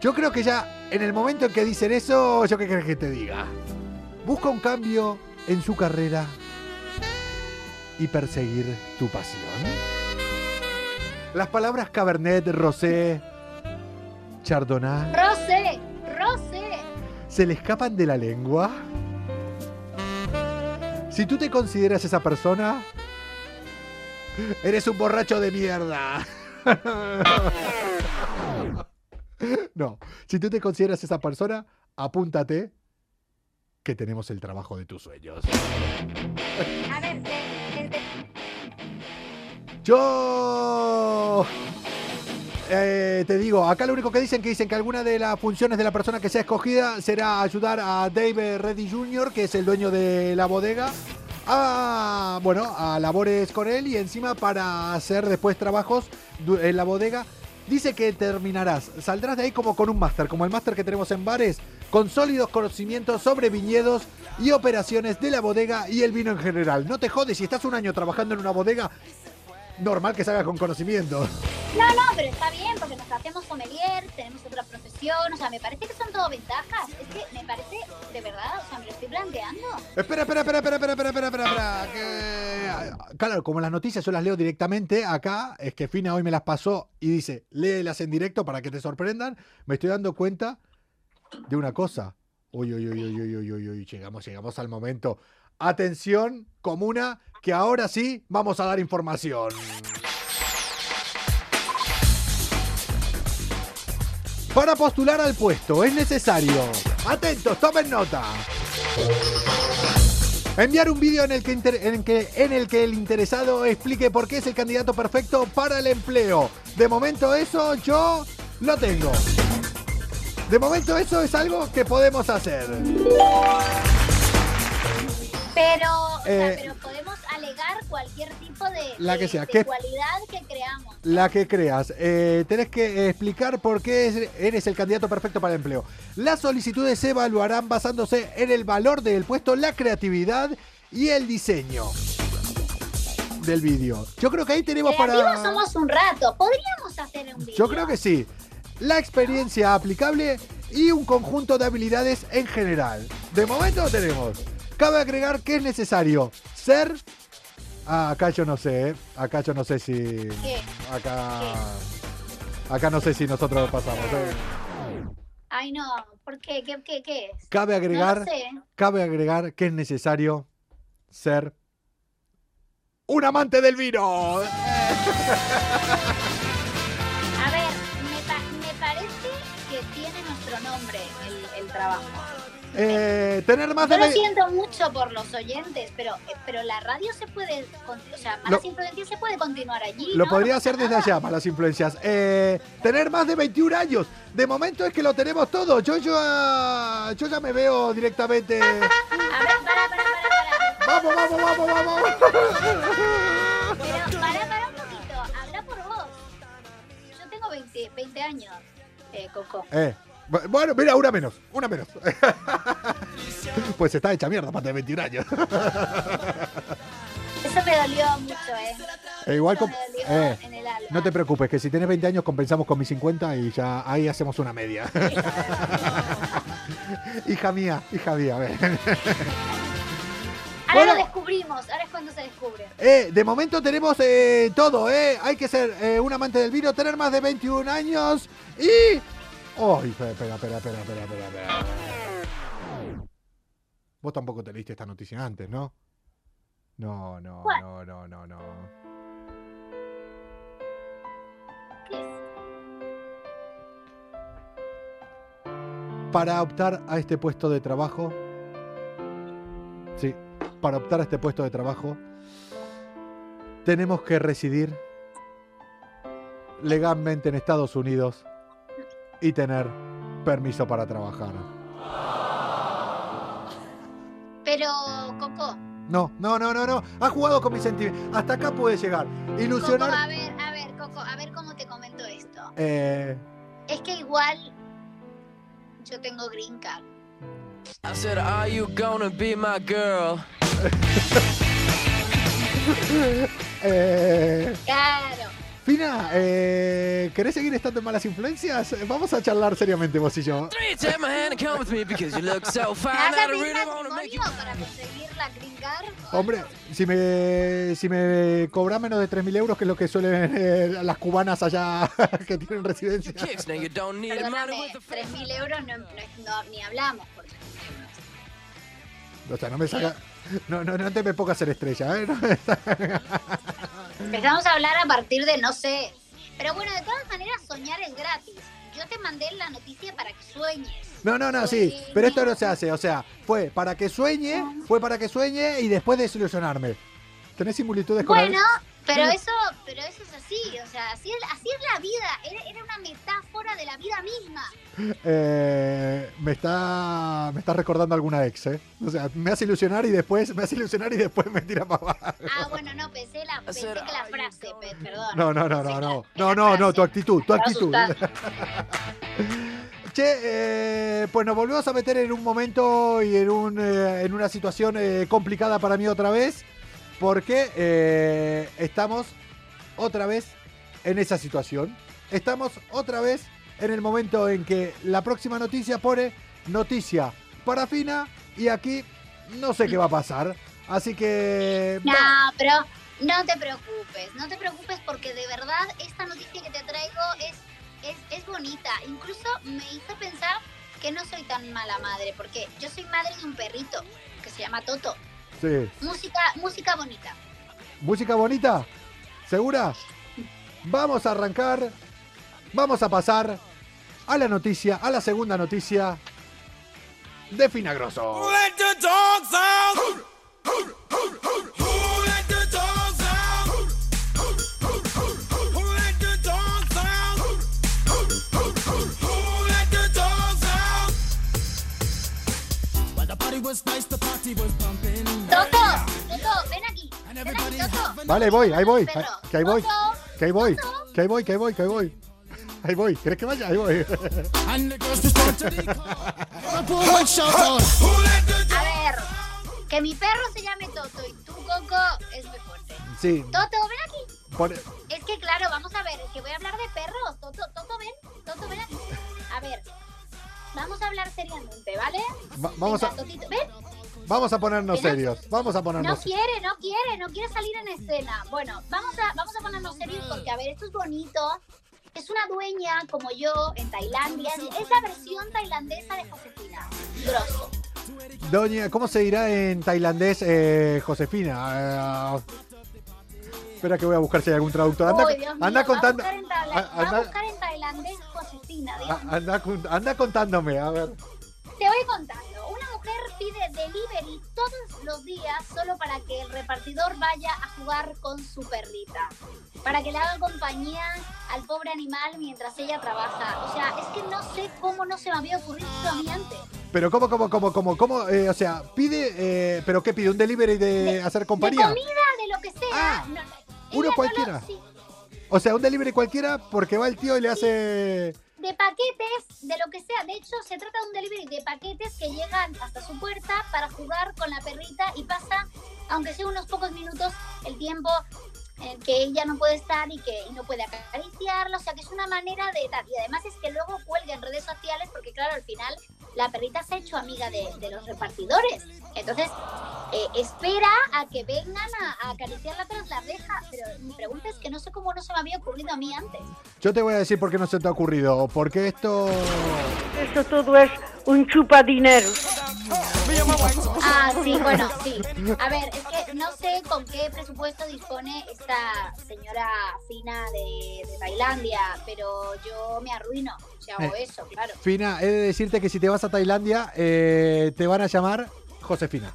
Yo creo que ya en el momento en que dicen eso, yo qué crees que te diga. Busca un cambio en su carrera y perseguir tu pasión. Las palabras Cabernet, Rosé, Chardonnay Rosé, Rosé. se le escapan de la lengua. Si tú te consideras esa persona, eres un borracho de mierda. No, si tú te consideras esa persona, apúntate que tenemos el trabajo de tus sueños. A ver, te- te- te- Yo eh, te digo, acá lo único que dicen que dicen que alguna de las funciones de la persona que sea escogida será ayudar a Dave Reddy Jr., que es el dueño de la bodega, a bueno, a labores con él y encima para hacer después trabajos en la bodega. Dice que terminarás, saldrás de ahí como con un máster, como el máster que tenemos en bares, con sólidos conocimientos sobre viñedos y operaciones de la bodega y el vino en general. No te jodes, si estás un año trabajando en una bodega, normal que salga con conocimiento. No, no, pero está bien, porque nos hacemos sommelier, tenemos otra profesión, o sea, me parece que son todo ventajas. Es que me parece, de verdad, o sea, me lo estoy planteando. Espera, espera, espera, espera, espera, espera, espera, espera. Que... Ah, claro, como las noticias yo las leo directamente, acá es que Fina hoy me las pasó y dice, léelas en directo para que te sorprendan. Me estoy dando cuenta de una cosa. Uy, uy, uy, uy, uy, uy, uy, uy, llegamos, llegamos al momento. Atención, comuna, que ahora sí vamos a dar información. Para postular al puesto es necesario, atentos, tomen nota, enviar un vídeo en, el que en el que el interesado explique por qué es el candidato perfecto para el empleo. De momento eso yo lo tengo. De momento eso es algo que podemos hacer. Pero, o sea, Eh. pero podemos alegar cualquier tipo de, La de- que sea. de ¿Qué? cualidad que creamos. La que creas. Eh, tenés que explicar por qué es- eres el candidato perfecto para el empleo. Las solicitudes se evaluarán basándose en el valor del puesto, la creatividad y el diseño del vídeo. Yo creo que ahí tenemos Creativos para... somos un rato. Podríamos hacer un video. Yo creo que sí. La experiencia aplicable y un conjunto de habilidades en general. De momento tenemos. Cabe agregar que es necesario ser... Ah, acá yo no sé, ¿eh? Acá yo no sé si... ¿Qué? Acá... Acá no sé si nosotros pasamos. ¿eh? Ay, no. ¿Por qué? ¿Qué, qué, qué es? Cabe agregar, No lo sé. cabe agregar que es necesario ser un amante del vino. A ver, me, pa- me parece que tiene nuestro nombre el, el trabajo. Eh, tener más de Yo lo siento mucho por los oyentes, pero, eh, pero la radio se puede, o sea, Malas Lo- Influencias se puede continuar allí. Lo ¿no? podría No hacer desde allá, malas influencias. Eh, tener más de 21 años. De momento es que lo tenemos todo. Yo, yo, ah, yo ya me veo directamente. A ver, para, para, para. Vamos, vamos, vamos, vamos. Pero para, para un poquito, habla por vos. Yo tengo 20, 20 años, eh, Coco. Eh, bueno, mira, una menos, una menos. pues está hecha mierda, más de 21 años. Eso me dolió mucho, ¿eh? Eh, igual Eso con- me dolió eh, en el alma. No te preocupes, que si tienes 20 años compensamos con mis 50 y ya ahí hacemos una media. hija mía, hija mía, a ver. Ahora Bueno. lo descubrimos, ahora es cuando se descubre. Eh, de momento tenemos eh, todo, ¿eh? Hay que ser eh, un amante del vino, tener más de 21 años y... ¡Ay! espera, espera, espera, espera, espera, espera. Vos tampoco te leíste esta noticia antes, ¿no? No, no, no, no, no, no. Para optar a este puesto de trabajo... Sí, para optar a este puesto de trabajo tenemos que residir legalmente en Estados Unidos y tener permiso para trabajar. Pero, Coco, No, no, no, no, no. Ha jugado con mis sentimientos. Hasta acá puede llegar. Coco, a Ilusionar. ver, a ver, Coco, a ver cómo te comento esto. Eh, Es que igual yo tengo green card. I said, Are you gonna be my girl? eh, Claro. Fina, eh, ¿querés seguir estando en malas influencias? Vamos a charlar seriamente vos y yo. Hombre, si me, si me cobras menos de 3.000 euros, que es lo que suelen eh, las cubanas allá que tienen residencia. Kicks, now you don't need the money Perdóname, with the 3.000 euros no, no, no- ni hablamos. Por 3.000 euros. O sea, no me saca. No, no, no te me pongas a ser estrella, ¿eh? No me saca- Empezamos a hablar a partir de no sé. Pero bueno, de todas maneras, soñar es gratis. Yo te mandé la noticia para que sueñes. No, no, no, sí. Pero esto no se hace. O sea, fue para que sueñe, fue para que sueñe y después desilusionarme. ¿Tenés similitudes con Bueno, la- pero eso, pero eso es así. O sea, así es, así es la vida. Era, era una metáfora de la vida misma. Eh, me está me está recordando alguna ex, ¿eh? O sea, me hace ilusionar y después me hace ilusionar y después me tira para abajo. Ah, bueno, no, pensé, la, pensé que la frase, pe- perdón. No, no, no, no, no. No, no, no, tu actitud, tu actitud. Che, eh, pues nos volvemos a meter en un momento y en, un, eh, en una situación eh, complicada para mí otra vez, porque eh, estamos otra vez en esa situación. Estamos otra vez en el momento en que la próxima noticia pone noticia para Fina y aquí no sé qué va a pasar. Así que... No, pero no te preocupes, no te preocupes porque de verdad esta noticia que te traigo es, es, es bonita. Incluso me hizo pensar que no soy tan mala madre, porque yo soy madre de un perrito que se llama Toto. Sí. Música, música bonita. ¿Música bonita? ¿Segura? Vamos a arrancar. Vamos a pasar a la noticia, a la segunda noticia de Finagroso. Let the dogs out. Toto, Toto, ven aquí. Ven aquí, Toto. Vale, ahí voy, ahí voy. Que ahí voy. Que ahí voy. Que ahí voy, que ahí voy, que ahí voy. Ahí voy. ¿Quieres que vaya? Ahí voy. A ver, que mi perro se llame Toto y tú, Coco, es muy fuerte. Sí. Toto, ven aquí. pone- Es que claro, vamos a ver, es que voy a hablar de perros. Toto, Toto, ven. Toto, ven aquí. A ver, vamos a hablar seriamente, ¿vale? Va- vamos a- Venga, Totito, ven. Vamos a ponernos no- serios. Vamos a No ponernos quiere, no quiere, no quiere salir en escena. Bueno, vamos a, vamos a ponernos serios porque, a ver, esto es bonito. Es una dueña como yo en Tailandia. Es la versión tailandesa de Josefina. Grosso. Doña, ¿cómo se dirá en tailandés, eh, Josefina? Eh, espera que voy a buscar si hay algún traductor. Anda, Dios mío, anda va a contando. buscar en a- va a buscar en tailandés Josefina. Dios a- anda, anda contándome, a ver. Te voy contando. Una mujer pide delivery todos los días solo para que el repartidor vaya a jugar con su perrita. Para que le haga compañía al pobre animal mientras ella trabaja. O sea, es que no sé cómo no se me había ocurrido a mí antes. Pero cómo, cómo, cómo, cómo, cómo, eh, o sea, pide, eh, pero qué pide, un delivery de, hacer De compañía. comida, de lo que sea. Ah, No, no, uno no cualquiera. lo- sí, O sea, un delivery cualquiera porque va el tío y le hace. De paquetes, de lo que sea. De hecho, se trata de un delivery de paquetes que llegan hasta su puerta para jugar con la perrita y pasa, aunque sea unos pocos minutos, el tiempo en que ella no puede estar y que y no puede acariciarla. O sea, que es una manera de tal. Y además es que luego cuelga en redes sociales porque, claro, al final la perrita se ha hecho amiga de, de los repartidores. Entonces, eh, espera a que vengan a, a acariciarla tras la reja. Pero mi pregunta es que no sé cómo no se me había ocurrido a mí antes. Yo te voy a decir por qué no se te ha ocurrido. Porque esto. Esto todo es un chupadinero. Ah, sí, bueno, sí. A ver, es que no sé con qué presupuesto dispone esta señora fina de, de Tailandia, pero yo me arruino si hago Eh. eso, claro. Fina, he de decirte que si te vas a Tailandia, eh, te van a llamar Josefina.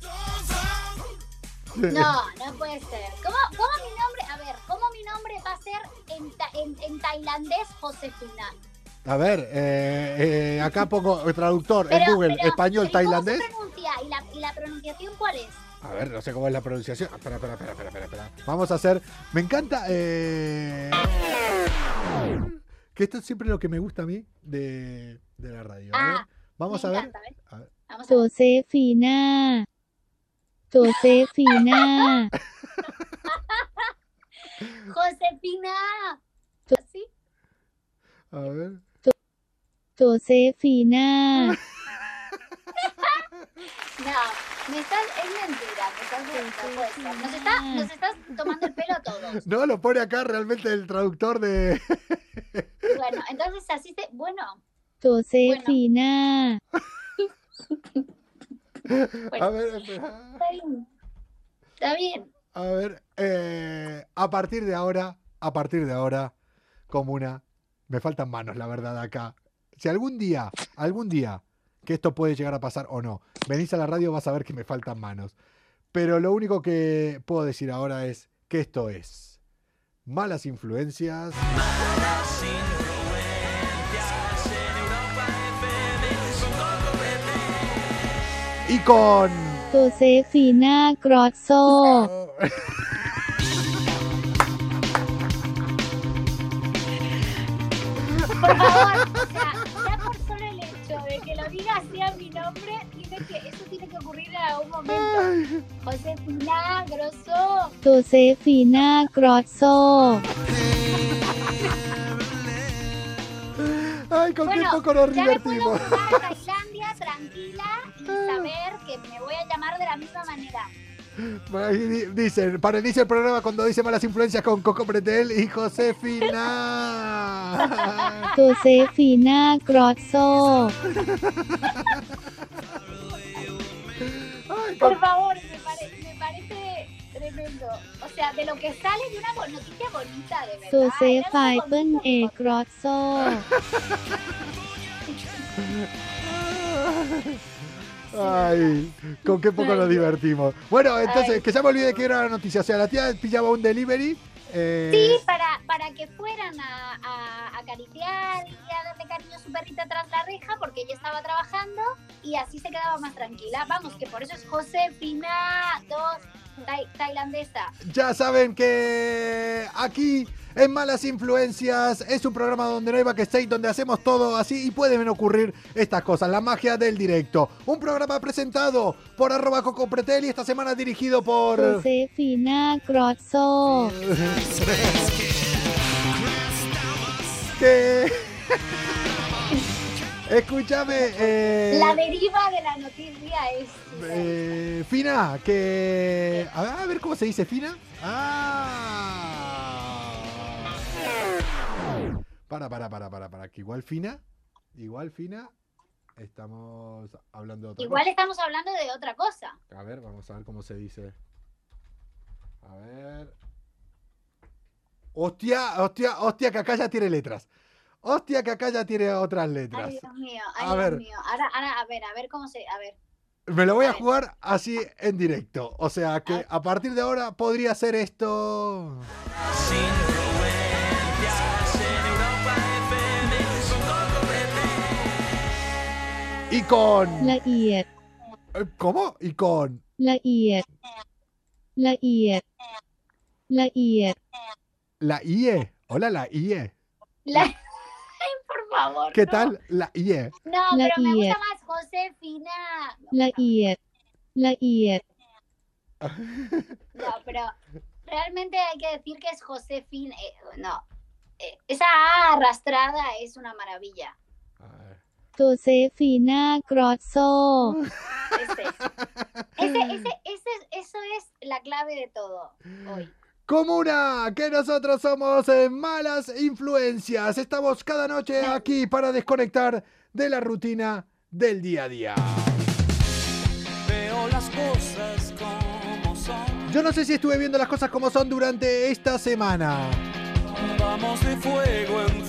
No, no puede ser. ¿Cómo, cómo mi nombre, a ver, cómo mi nombre va a ser en, ta- en, en tailandés Josefina? A ver, eh, eh, acá pongo el traductor en Google, pero- español, pero ¿y cómo tailandés. se pronuncia? ¿Y la, ¿Y la pronunciación cuál es? A ver, no sé cómo es la pronunciación. Espera, espera, espera, espera, espera, espera. Vamos a hacer. Me encanta. eh, Que esto es siempre lo que me gusta a mí de, de la radio. A ver, Ah, vamos me a ver. encanta. A ver. Vamos a ver. Josefina. Josefina. Josefina. ¿Sí? A ver. Josefina. No, me estás, es mentira, me estás, ser. Nos, está, nos estás tomando el pelo a todos. No, lo pone acá realmente el traductor de. Bueno, entonces así se, bueno, Josefina. A ver, espera. está bien. Está bien. A ver, eh, a partir de ahora, a partir de ahora, comuna, me faltan manos, la verdad, acá. Si algún día, algún día, que esto puede llegar a pasar o no, venís a la radio vas a ver que me faltan manos. Pero lo único que puedo decir ahora es que esto es malas influencias. Malas influencias en Europa FM con Coco Bebé. Y con... Josefina. Por favor, diga así a mi nombre, tiene que, eso tiene que ocurrir en algún momento. Josefina, grosso. Josefina Grosso. Ay, con Bueno, qué poco nos ya me puedo a Tailandia tranquila y saber que me voy a llamar de la misma manera. Dicen, para inicio el programa cuando dice malas influencias con Coco Pretel y Josefina. Josefina. Ay, Por favor, me, pare- me parece tremendo. O sea, de lo que sale de una noticia bonita, de verdad. Josefa Era algo Ay, con qué poco nos divertimos. Bueno, entonces, Ay. que ya me olvidé que era la noticia. O sea, la tía pillaba un delivery. eh, Sí, para, para que fueran a, a acariciar y a darle cariño a su perrita tras la reja porque ella estaba trabajando y así se quedaba más tranquila. Vamos, que por eso es Josefina, dos Tai- tailandesa. Ya saben que aquí en Malas Influencias. Es un programa donde no hay backstage, donde hacemos todo así y pueden ocurrir estas cosas. La magia del directo. Un programa presentado por arroba y esta semana dirigido por... Josefina Crozzo. que... Escúchame. Eh, la deriva de la noticia es. Eh, fina, que. A ver, cómo se dice Fina. Ah. Para, para, para, para, para, que igual Fina, igual Fina, estamos hablando de otra Igual estamos hablando de otra cosa. A ver, vamos a ver cómo se dice. A ver. Hostia, hostia, hostia, que acá ya tiene letras. Hostia, que acá ya tiene otras letras. Ay, Dios mío, A ay, Dios ver. mío. Ahora, ahora, a ver, a ver cómo se. A ver. Me lo voy a jugar así en directo. O sea que a partir de ahora podría ser esto. Y con. La IE. ¿Cómo? Y con. La IE. La IE. La IE. La IE. Hola, la IE. La... Ay, por favor. ¿Qué tal? La IE. No, pero me gusta más Josefina. La IE. La IE. No, pero realmente hay que decir que es Josefina. Eh, no. Eh, esa A arrastrada es una maravilla tu Cefina Crozzo. Este ese, ese, ese, ese, eso es la clave de todo hoy. Comuna, que nosotros somos eh, malas influencias. Estamos cada noche aquí para desconectar de la rutina del día a día. Veo las cosas como son. Yo no sé si estuve viendo las cosas como son durante esta semana. Vamos de fuego en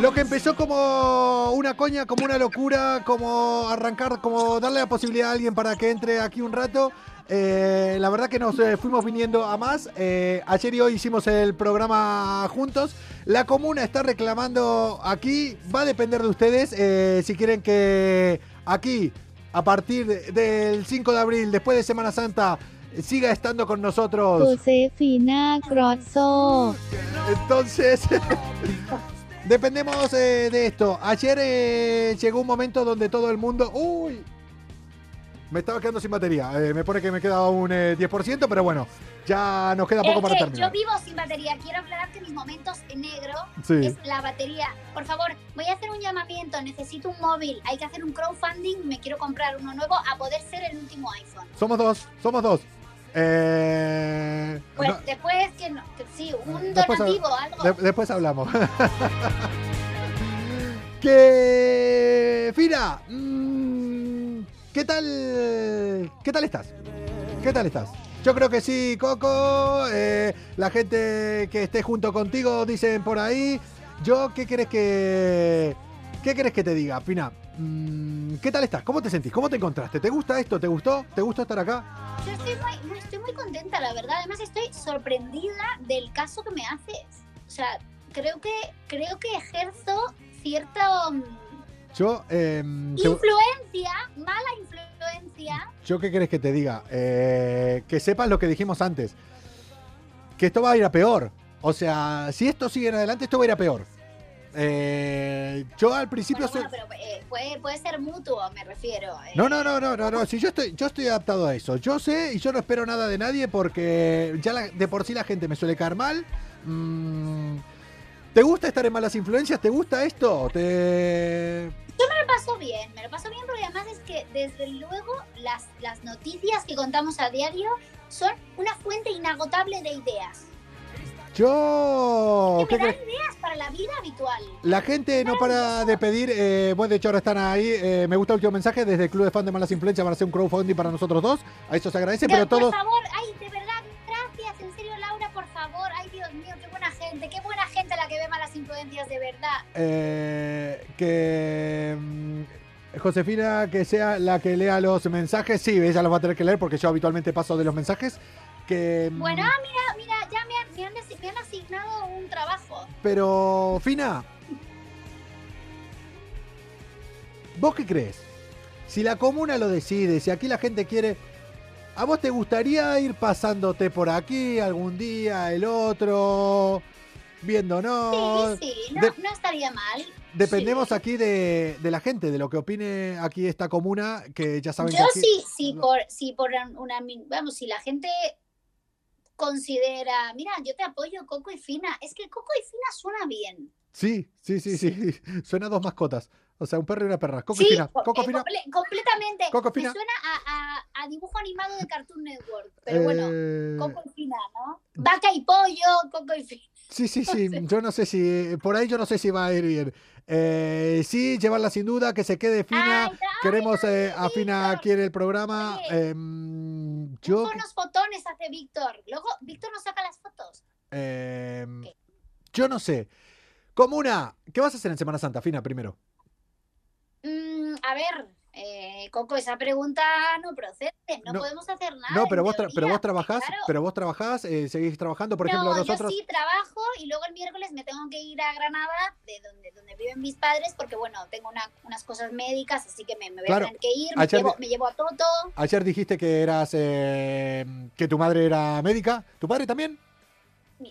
lo que empezó como una coña, como una locura, como arrancar, como darle la posibilidad a alguien para que entre aquí un rato. eh, la verdad que nos eh, fuimos viniendo a más. Eh, ayer y hoy hicimos el programa juntos. La comuna está reclamando aquí. Va a depender de ustedes si quieren que aquí, a partir de- del 5 de abril, después de Semana Santa, siga estando con nosotros. Josefina Crozzo. Entonces, dependemos eh, de esto. Ayer eh, llegó un momento donde todo el mundo... ¡Uy! Me estaba quedando sin batería. Eh, me pone que me queda un eh, 10%, pero bueno, ya nos queda poco es para terminar. Yo vivo sin batería. Quiero aclarar que mis momentos en negro sí. es la batería. Por favor, voy a hacer un llamamiento. Necesito un móvil. Hay que hacer un crowdfunding. Me quiero comprar uno nuevo a poder ser el último iPhone. Somos dos, somos dos. Eh, Pues no, después que, no, que sí, un algo. de- después hablamos. que... Fina, mm, ¿qué tal? ¿Qué tal estás? ¿Qué tal estás? Yo creo que sí, Coco. eh, la gente que esté junto contigo dicen por ahí. Yo, ¿qué querés que... ¿Qué querés que te diga, Fina? Mm, ¿Qué tal estás? ¿Cómo te sentís? ¿Cómo te encontraste? ¿Te gusta esto? ¿Te gustó? ¿Te gustó estar acá? Yo estoy muy, estoy muy contenta, la verdad. Además, estoy sorprendida del caso que me haces. O sea, creo que, creo que ejerzo cierta mm, Yo... em, te- influencia, mala influencia. ¿Yo qué querés que te diga? Eh, que sepas lo que dijimos antes. Que esto va a ir a peor. O sea, si esto sigue en adelante, esto va a ir a peor. Eh, yo al principio Bueno, soy... bueno, pero eh, puede, puede ser mutuo, me refiero. eh. No, no, no, no, no, no. Si yo estoy, yo estoy adaptado a eso. Yo sé y yo no espero nada de nadie porque ya la- de por sí la gente me suele caer mal. Mm, ¿Te gusta estar en malas influencias? ¿Te gusta esto? ¿Te... Yo me lo paso bien, me lo paso bien porque además es que desde luego las, las noticias que contamos a diario son una fuente inagotable de ideas. Yo... que ¿qué me dan ideas para la vida habitual. La gente no para de pedir, eh, bueno, de hecho ahora están ahí, eh, me gusta el último mensaje desde el Club de Fan de Malas Influencias para hacer un crowdfunding para nosotros dos, a eso se agradece, pero por todos, favor, ay, de verdad, gracias, en serio, Laura, por favor. Ay, Dios mío, qué buena gente, qué buena gente la que ve malas influencias, de verdad. eh, que mm, Josefina que sea la que lea los mensajes, sí, ella los va a tener que leer porque yo habitualmente paso de los mensajes, que... mm, Bueno, ah, mira, mira, ya me han, me han asignado un trabajo. Pero, Fina, ¿vos qué crees? Si la comuna lo decide, si aquí la gente quiere, ¿A vos te gustaría ir pasándote por aquí algún día, el otro, viéndonos? Sí, sí, no, De- no estaría mal. Dependemos Sí. aquí de, de la gente, de lo que opine aquí esta comuna, que ya saben Yo que aquí- sí, sí, por, sí, por una, vamos, si la gente considera, mira, yo te apoyo Coco y Fina, es que Coco y Fina suena bien. Sí, sí, sí, sí. Suena a dos mascotas. O sea, un perro y una perra. Coco sí, Fina. co- Coco eh, Fina. comple- completamente. Coco Me Fina. suena a, a- a dibujo animado de Cartoon Network, pero bueno, Eh, Coco y Fina, ¿no? Vaca y pollo, Coco y Fina. Sí, sí, sí. Yo no sé si. Por ahí yo no sé si va a ir bien. Eh, sí, llevarla sin duda, que se quede fina. Ay, Queremos eh, a. Fina aquí en el programa. Oye. Em, yo. Buenos fotones hace Víctor. Luego, Víctor nos saca las fotos. em, yo no sé. Comuna, ¿qué vas a hacer en Semana Santa, Fina, primero? Mm, a ver, eh, Coco, esa pregunta no procede. No, No, podemos hacer nada. No, pero vos, tra- pero vos trabajás, claro, pero vos trabajás, eh, seguís trabajando, por ejemplo, no, nosotros. yo sí trabajo y luego el miércoles me tengo que ir a Granada, de donde, donde viven mis padres, porque bueno, tengo una- unas cosas médicas, así que me, me voy Claro, a tener que ir. Me ayer llevo, me llevo a Toto. Ayer dijiste que eras, eh, que tu madre era médica. ¿Tu padre también?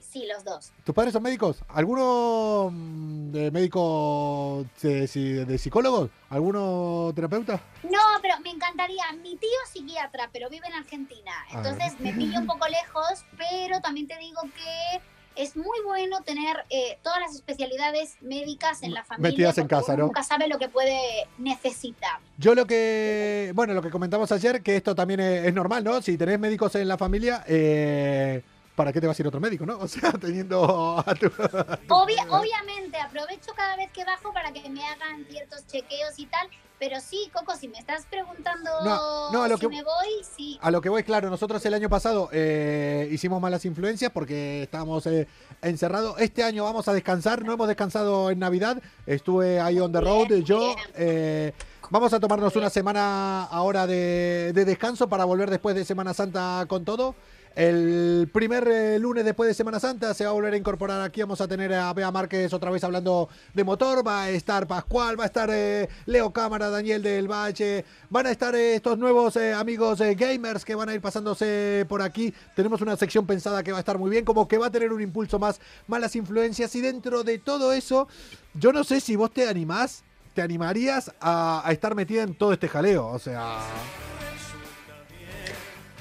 Sí, los dos. ¿Tus padres son médicos? ¿Alguno mm, de médico de, de psicólogos? ¿Alguno terapeuta? No, pero me encantaría. Mi tío es psiquiatra, pero vive en Argentina. Ah. Entonces me pillo un poco lejos, pero también te digo que es muy bueno tener eh, todas las especialidades médicas en la familia. Metidas en casa, uno ¿no? Nunca sabe lo que puede necesitar. Yo lo que, bueno, lo que comentamos ayer, que esto también es, es normal, ¿no? Si tenés médicos en la familia, eh, ¿para qué te vas a ir otro médico, no? O sea, teniendo a tu... Obvia- obviamente, aprovecho cada vez que bajo para que me hagan ciertos chequeos y tal. Pero sí, Coco, si me estás preguntando No, no, a lo si que- me voy, sí. A lo que voy, claro, nosotros el año pasado eh, hicimos malas influencias porque estábamos eh, encerrados. Este año vamos a descansar, no hemos descansado en Navidad. Estuve ahí on the road, Bien, yo. eh, vamos a tomarnos una semana ahora de, de descanso para volver después de Semana Santa con todo. El primer eh, lunes después de Semana Santa se va a volver a incorporar aquí. Vamos a tener a Bea Márquez otra vez hablando de motor. Va a estar Pascual, va a estar eh, Leo Cámara, Daniel del Valle. Van a estar eh, estos nuevos amigos gamers que van a ir pasándose por aquí. Tenemos una sección pensada que va a estar muy bien, como que va a tener un impulso más, malas influencias. Y dentro de todo eso, yo no sé si vos te animás, te animarías a, a estar metida en todo este jaleo. O sea.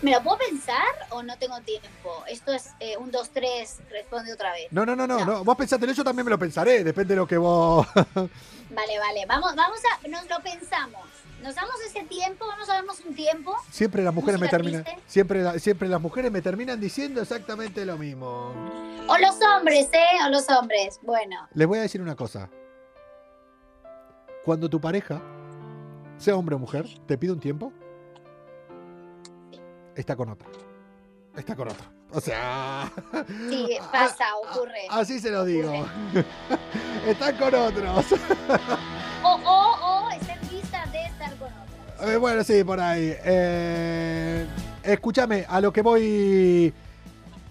¿Me lo puedo pensar o no tengo tiempo? Esto es eh, un, dos, tres, responde otra vez. No, no, no, no, No. Vos pensátelo, yo también me lo pensaré, depende de lo que vos. Vale, vale, vamos, vamos a, nos lo pensamos. Nos damos ese tiempo, vamos a darnos un tiempo. Siempre las mujeres me terminan. triste. Siempre, la- siempre las mujeres me terminan diciendo exactamente lo mismo. O los hombres, ¿eh? O los hombres. Bueno, Les voy a decir una cosa. Cuando tu pareja, sea hombre o mujer, te pide un tiempo, está con otra. Está con otra. O sea. sí, pasa, ocurre. Así se lo digo. Están con otros. O, o, o está en vista de estar con otros. Eh, bueno, sí, por ahí. Eh, escúchame, a lo que voy.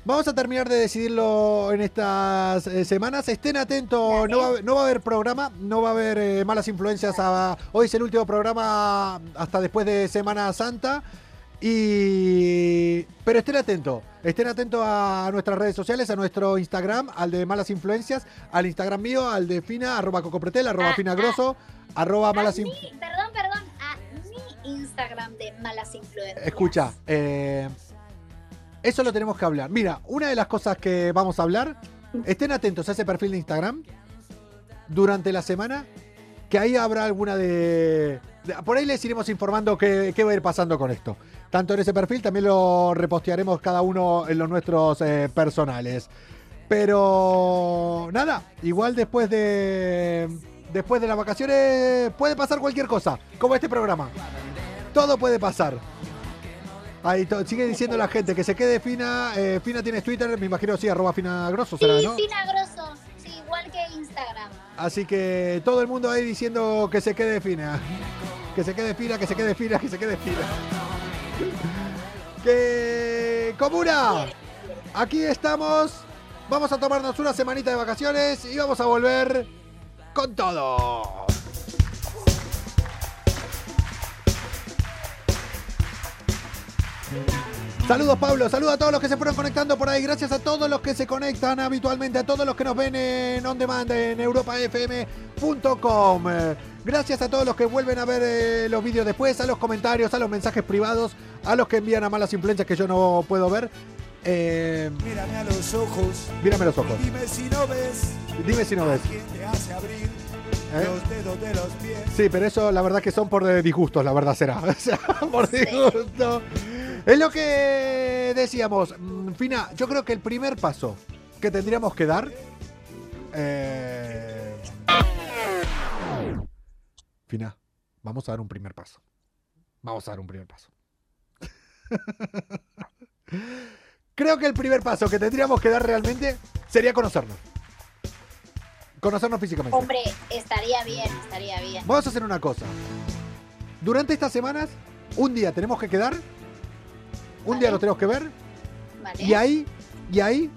Vamos a terminar de decidirlo en estas eh, semanas. Estén atentos, no va, a haber- no va a haber programa, no va a haber eh, malas influencias. a- hoy es el último programa hasta después de Semana Santa. Y. Pero estén atentos, estén atentos a nuestras redes sociales, a nuestro Instagram, al de Malas Influencias, al Instagram mío, al de Fina, arroba Cocopretel, arroba Ah, Fina Grosso, arroba A Malas Influencias. perdón, perdón, a mi Instagram de malas influencias. Escucha, eh, eso lo tenemos que hablar. Mira, una de las cosas que vamos a hablar, estén atentos a ese perfil de Instagram durante la semana, que ahí habrá alguna de... por ahí les iremos informando qué, qué va a ir pasando con esto. Tanto en ese perfil, también lo repostearemos cada uno en los nuestros eh, personales. Pero nada, igual después de... Después de las vacaciones puede pasar cualquier cosa, como este programa. Todo puede pasar. Ahí sigue diciendo la gente que se quede fina. eh, fina tienes Twitter, me imagino sí, arroba fina grosso será, Sí. Fina Grosso, Instagram. Así que todo el mundo ahí diciendo que se quede fina. Que se quede fina, que se quede fina, que se quede fina. que comuna. Aquí estamos. Vamos a tomarnos una semanita de vacaciones y vamos a volver con todo. Saludos Pablo, saludos a todos los que se fueron conectando por ahí, gracias a todos los que se conectan habitualmente, a todos los que nos ven en on demand en europafm.com. Gracias a todos los que vuelven a ver eh, los vídeos después, a los comentarios, a los mensajes privados, a los que envían a malas influencias que yo no puedo ver. Eh, Mírame a los ojos. mírame los ojos. Dime si no ves. Dime si no ves. ¿Quién te hace abrir ¿Eh? los dedos de los pies? Sí, pero eso la verdad que son por disgustos, la verdad será. O sea, por disgusto. Es lo que decíamos. Mm, Fina, yo creo que el primer paso que tendríamos que dar. eh, Fina, vamos a dar un primer paso. Vamos a dar un primer paso. Creo que el primer paso que tendríamos que dar realmente sería conocernos. Conocernos físicamente. Hombre, estaría bien, estaría bien. Vamos a hacer una cosa. Durante estas semanas, un día tenemos que quedar, un día lo tenemos que ver, Vale. y ahí, y ahí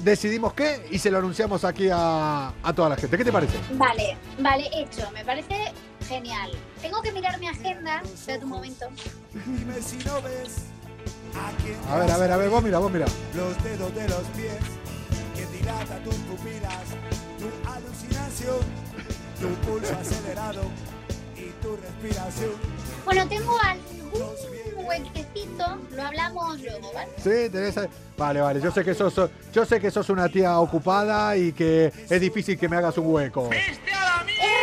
decidimos qué y se lo anunciamos aquí a, a toda la gente. ¿Qué te parece? Vale, vale, hecho. Me parece genial. Tengo que mirar mi agenda. Espera un momento. Dime si no ves. ¿A ver, a ver, a ver, vos mira, vos mira. Los dedos de los pies. Que dilata tus pupilas. Tu alucinación. Tu pulso acelerado. Y tu respiración. Bueno, tengo algún huequecito. Lo hablamos luego, ¿vale? Sí, tenés. Vale, vale. Yo sé que sos, yo sé que sos una tía ocupada y que es difícil que me hagas un hueco. Real, tengo una agenda.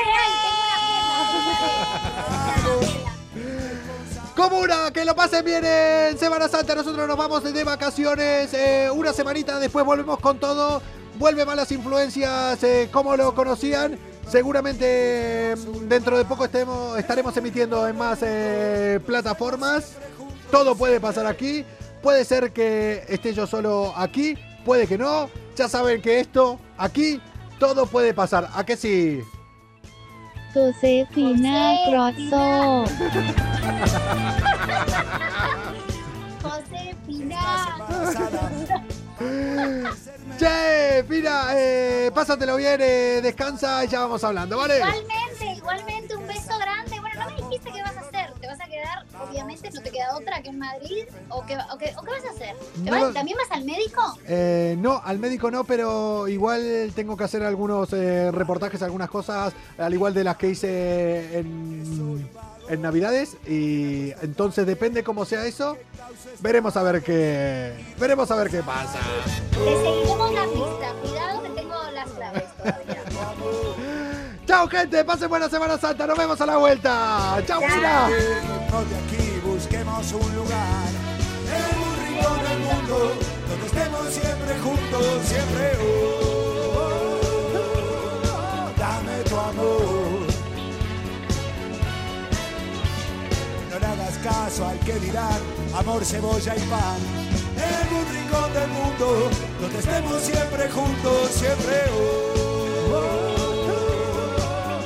Comuna, que lo pasen bien en Semana Santa. Nosotros nos vamos de vacaciones. eh, una semanita después volvemos con todo. Vuelve malas influencias, eh, como lo conocían. Seguramente mm, dentro de poco estemos, estaremos emitiendo en más eh, plataformas. Todo puede pasar aquí. Puede ser que esté yo solo aquí. Puede que no. Ya saben que esto, aquí, todo puede pasar. ¿A que sí? Josefina Grosso. José Pinar. Che, mira, eh, pásatelo bien, eh, descansa y ya vamos hablando, ¿vale? Igualmente, igualmente, un beso grande. Bueno, no me dijiste qué vas a hacer. ¿Te vas a quedar, obviamente, no te queda otra que en Madrid? ¿O qué, o qué, o qué vas a hacer? ¿Te No vas- lo- ¿También vas al médico? Eh, no, al médico no, pero igual tengo que hacer algunos eh, reportajes, algunas cosas, al igual de las que hice en, en Navidades. Y entonces depende cómo sea eso, veremos a ver qué, veremos a ver qué pasa. Te seguiremos la pista. Cuidado que tengo las claves todavía. Chao gente, pasen buena Semana Santa, nos vemos a la vuelta. Chao. Irnos de aquí, busquemos un lugar en un rincón del mundo donde estemos siempre juntos, siempre. oh, oh, oh, dame tu amor. Hagas caso al que dirán amor, cebolla y pan. En un rincón del mundo donde estemos siempre juntos, siempre. oh,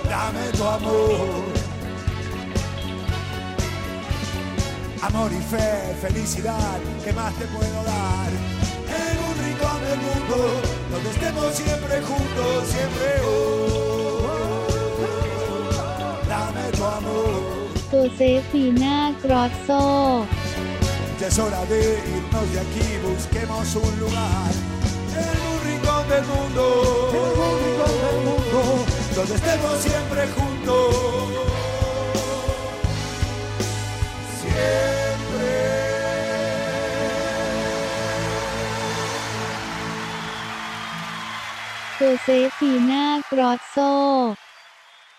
dame tu amor. Amor y fe, felicidad, ¿qué más te puedo dar? En un rincón del mundo, donde estemos siempre juntos, siempre. oh, dame tu amor. Josefina Grosso. Ya es hora de irnos de aquí, busquemos un lugar. Un rincón del mundo, un rincón del mundo, donde estemos siempre juntos. Siempre. Josefina Grosso.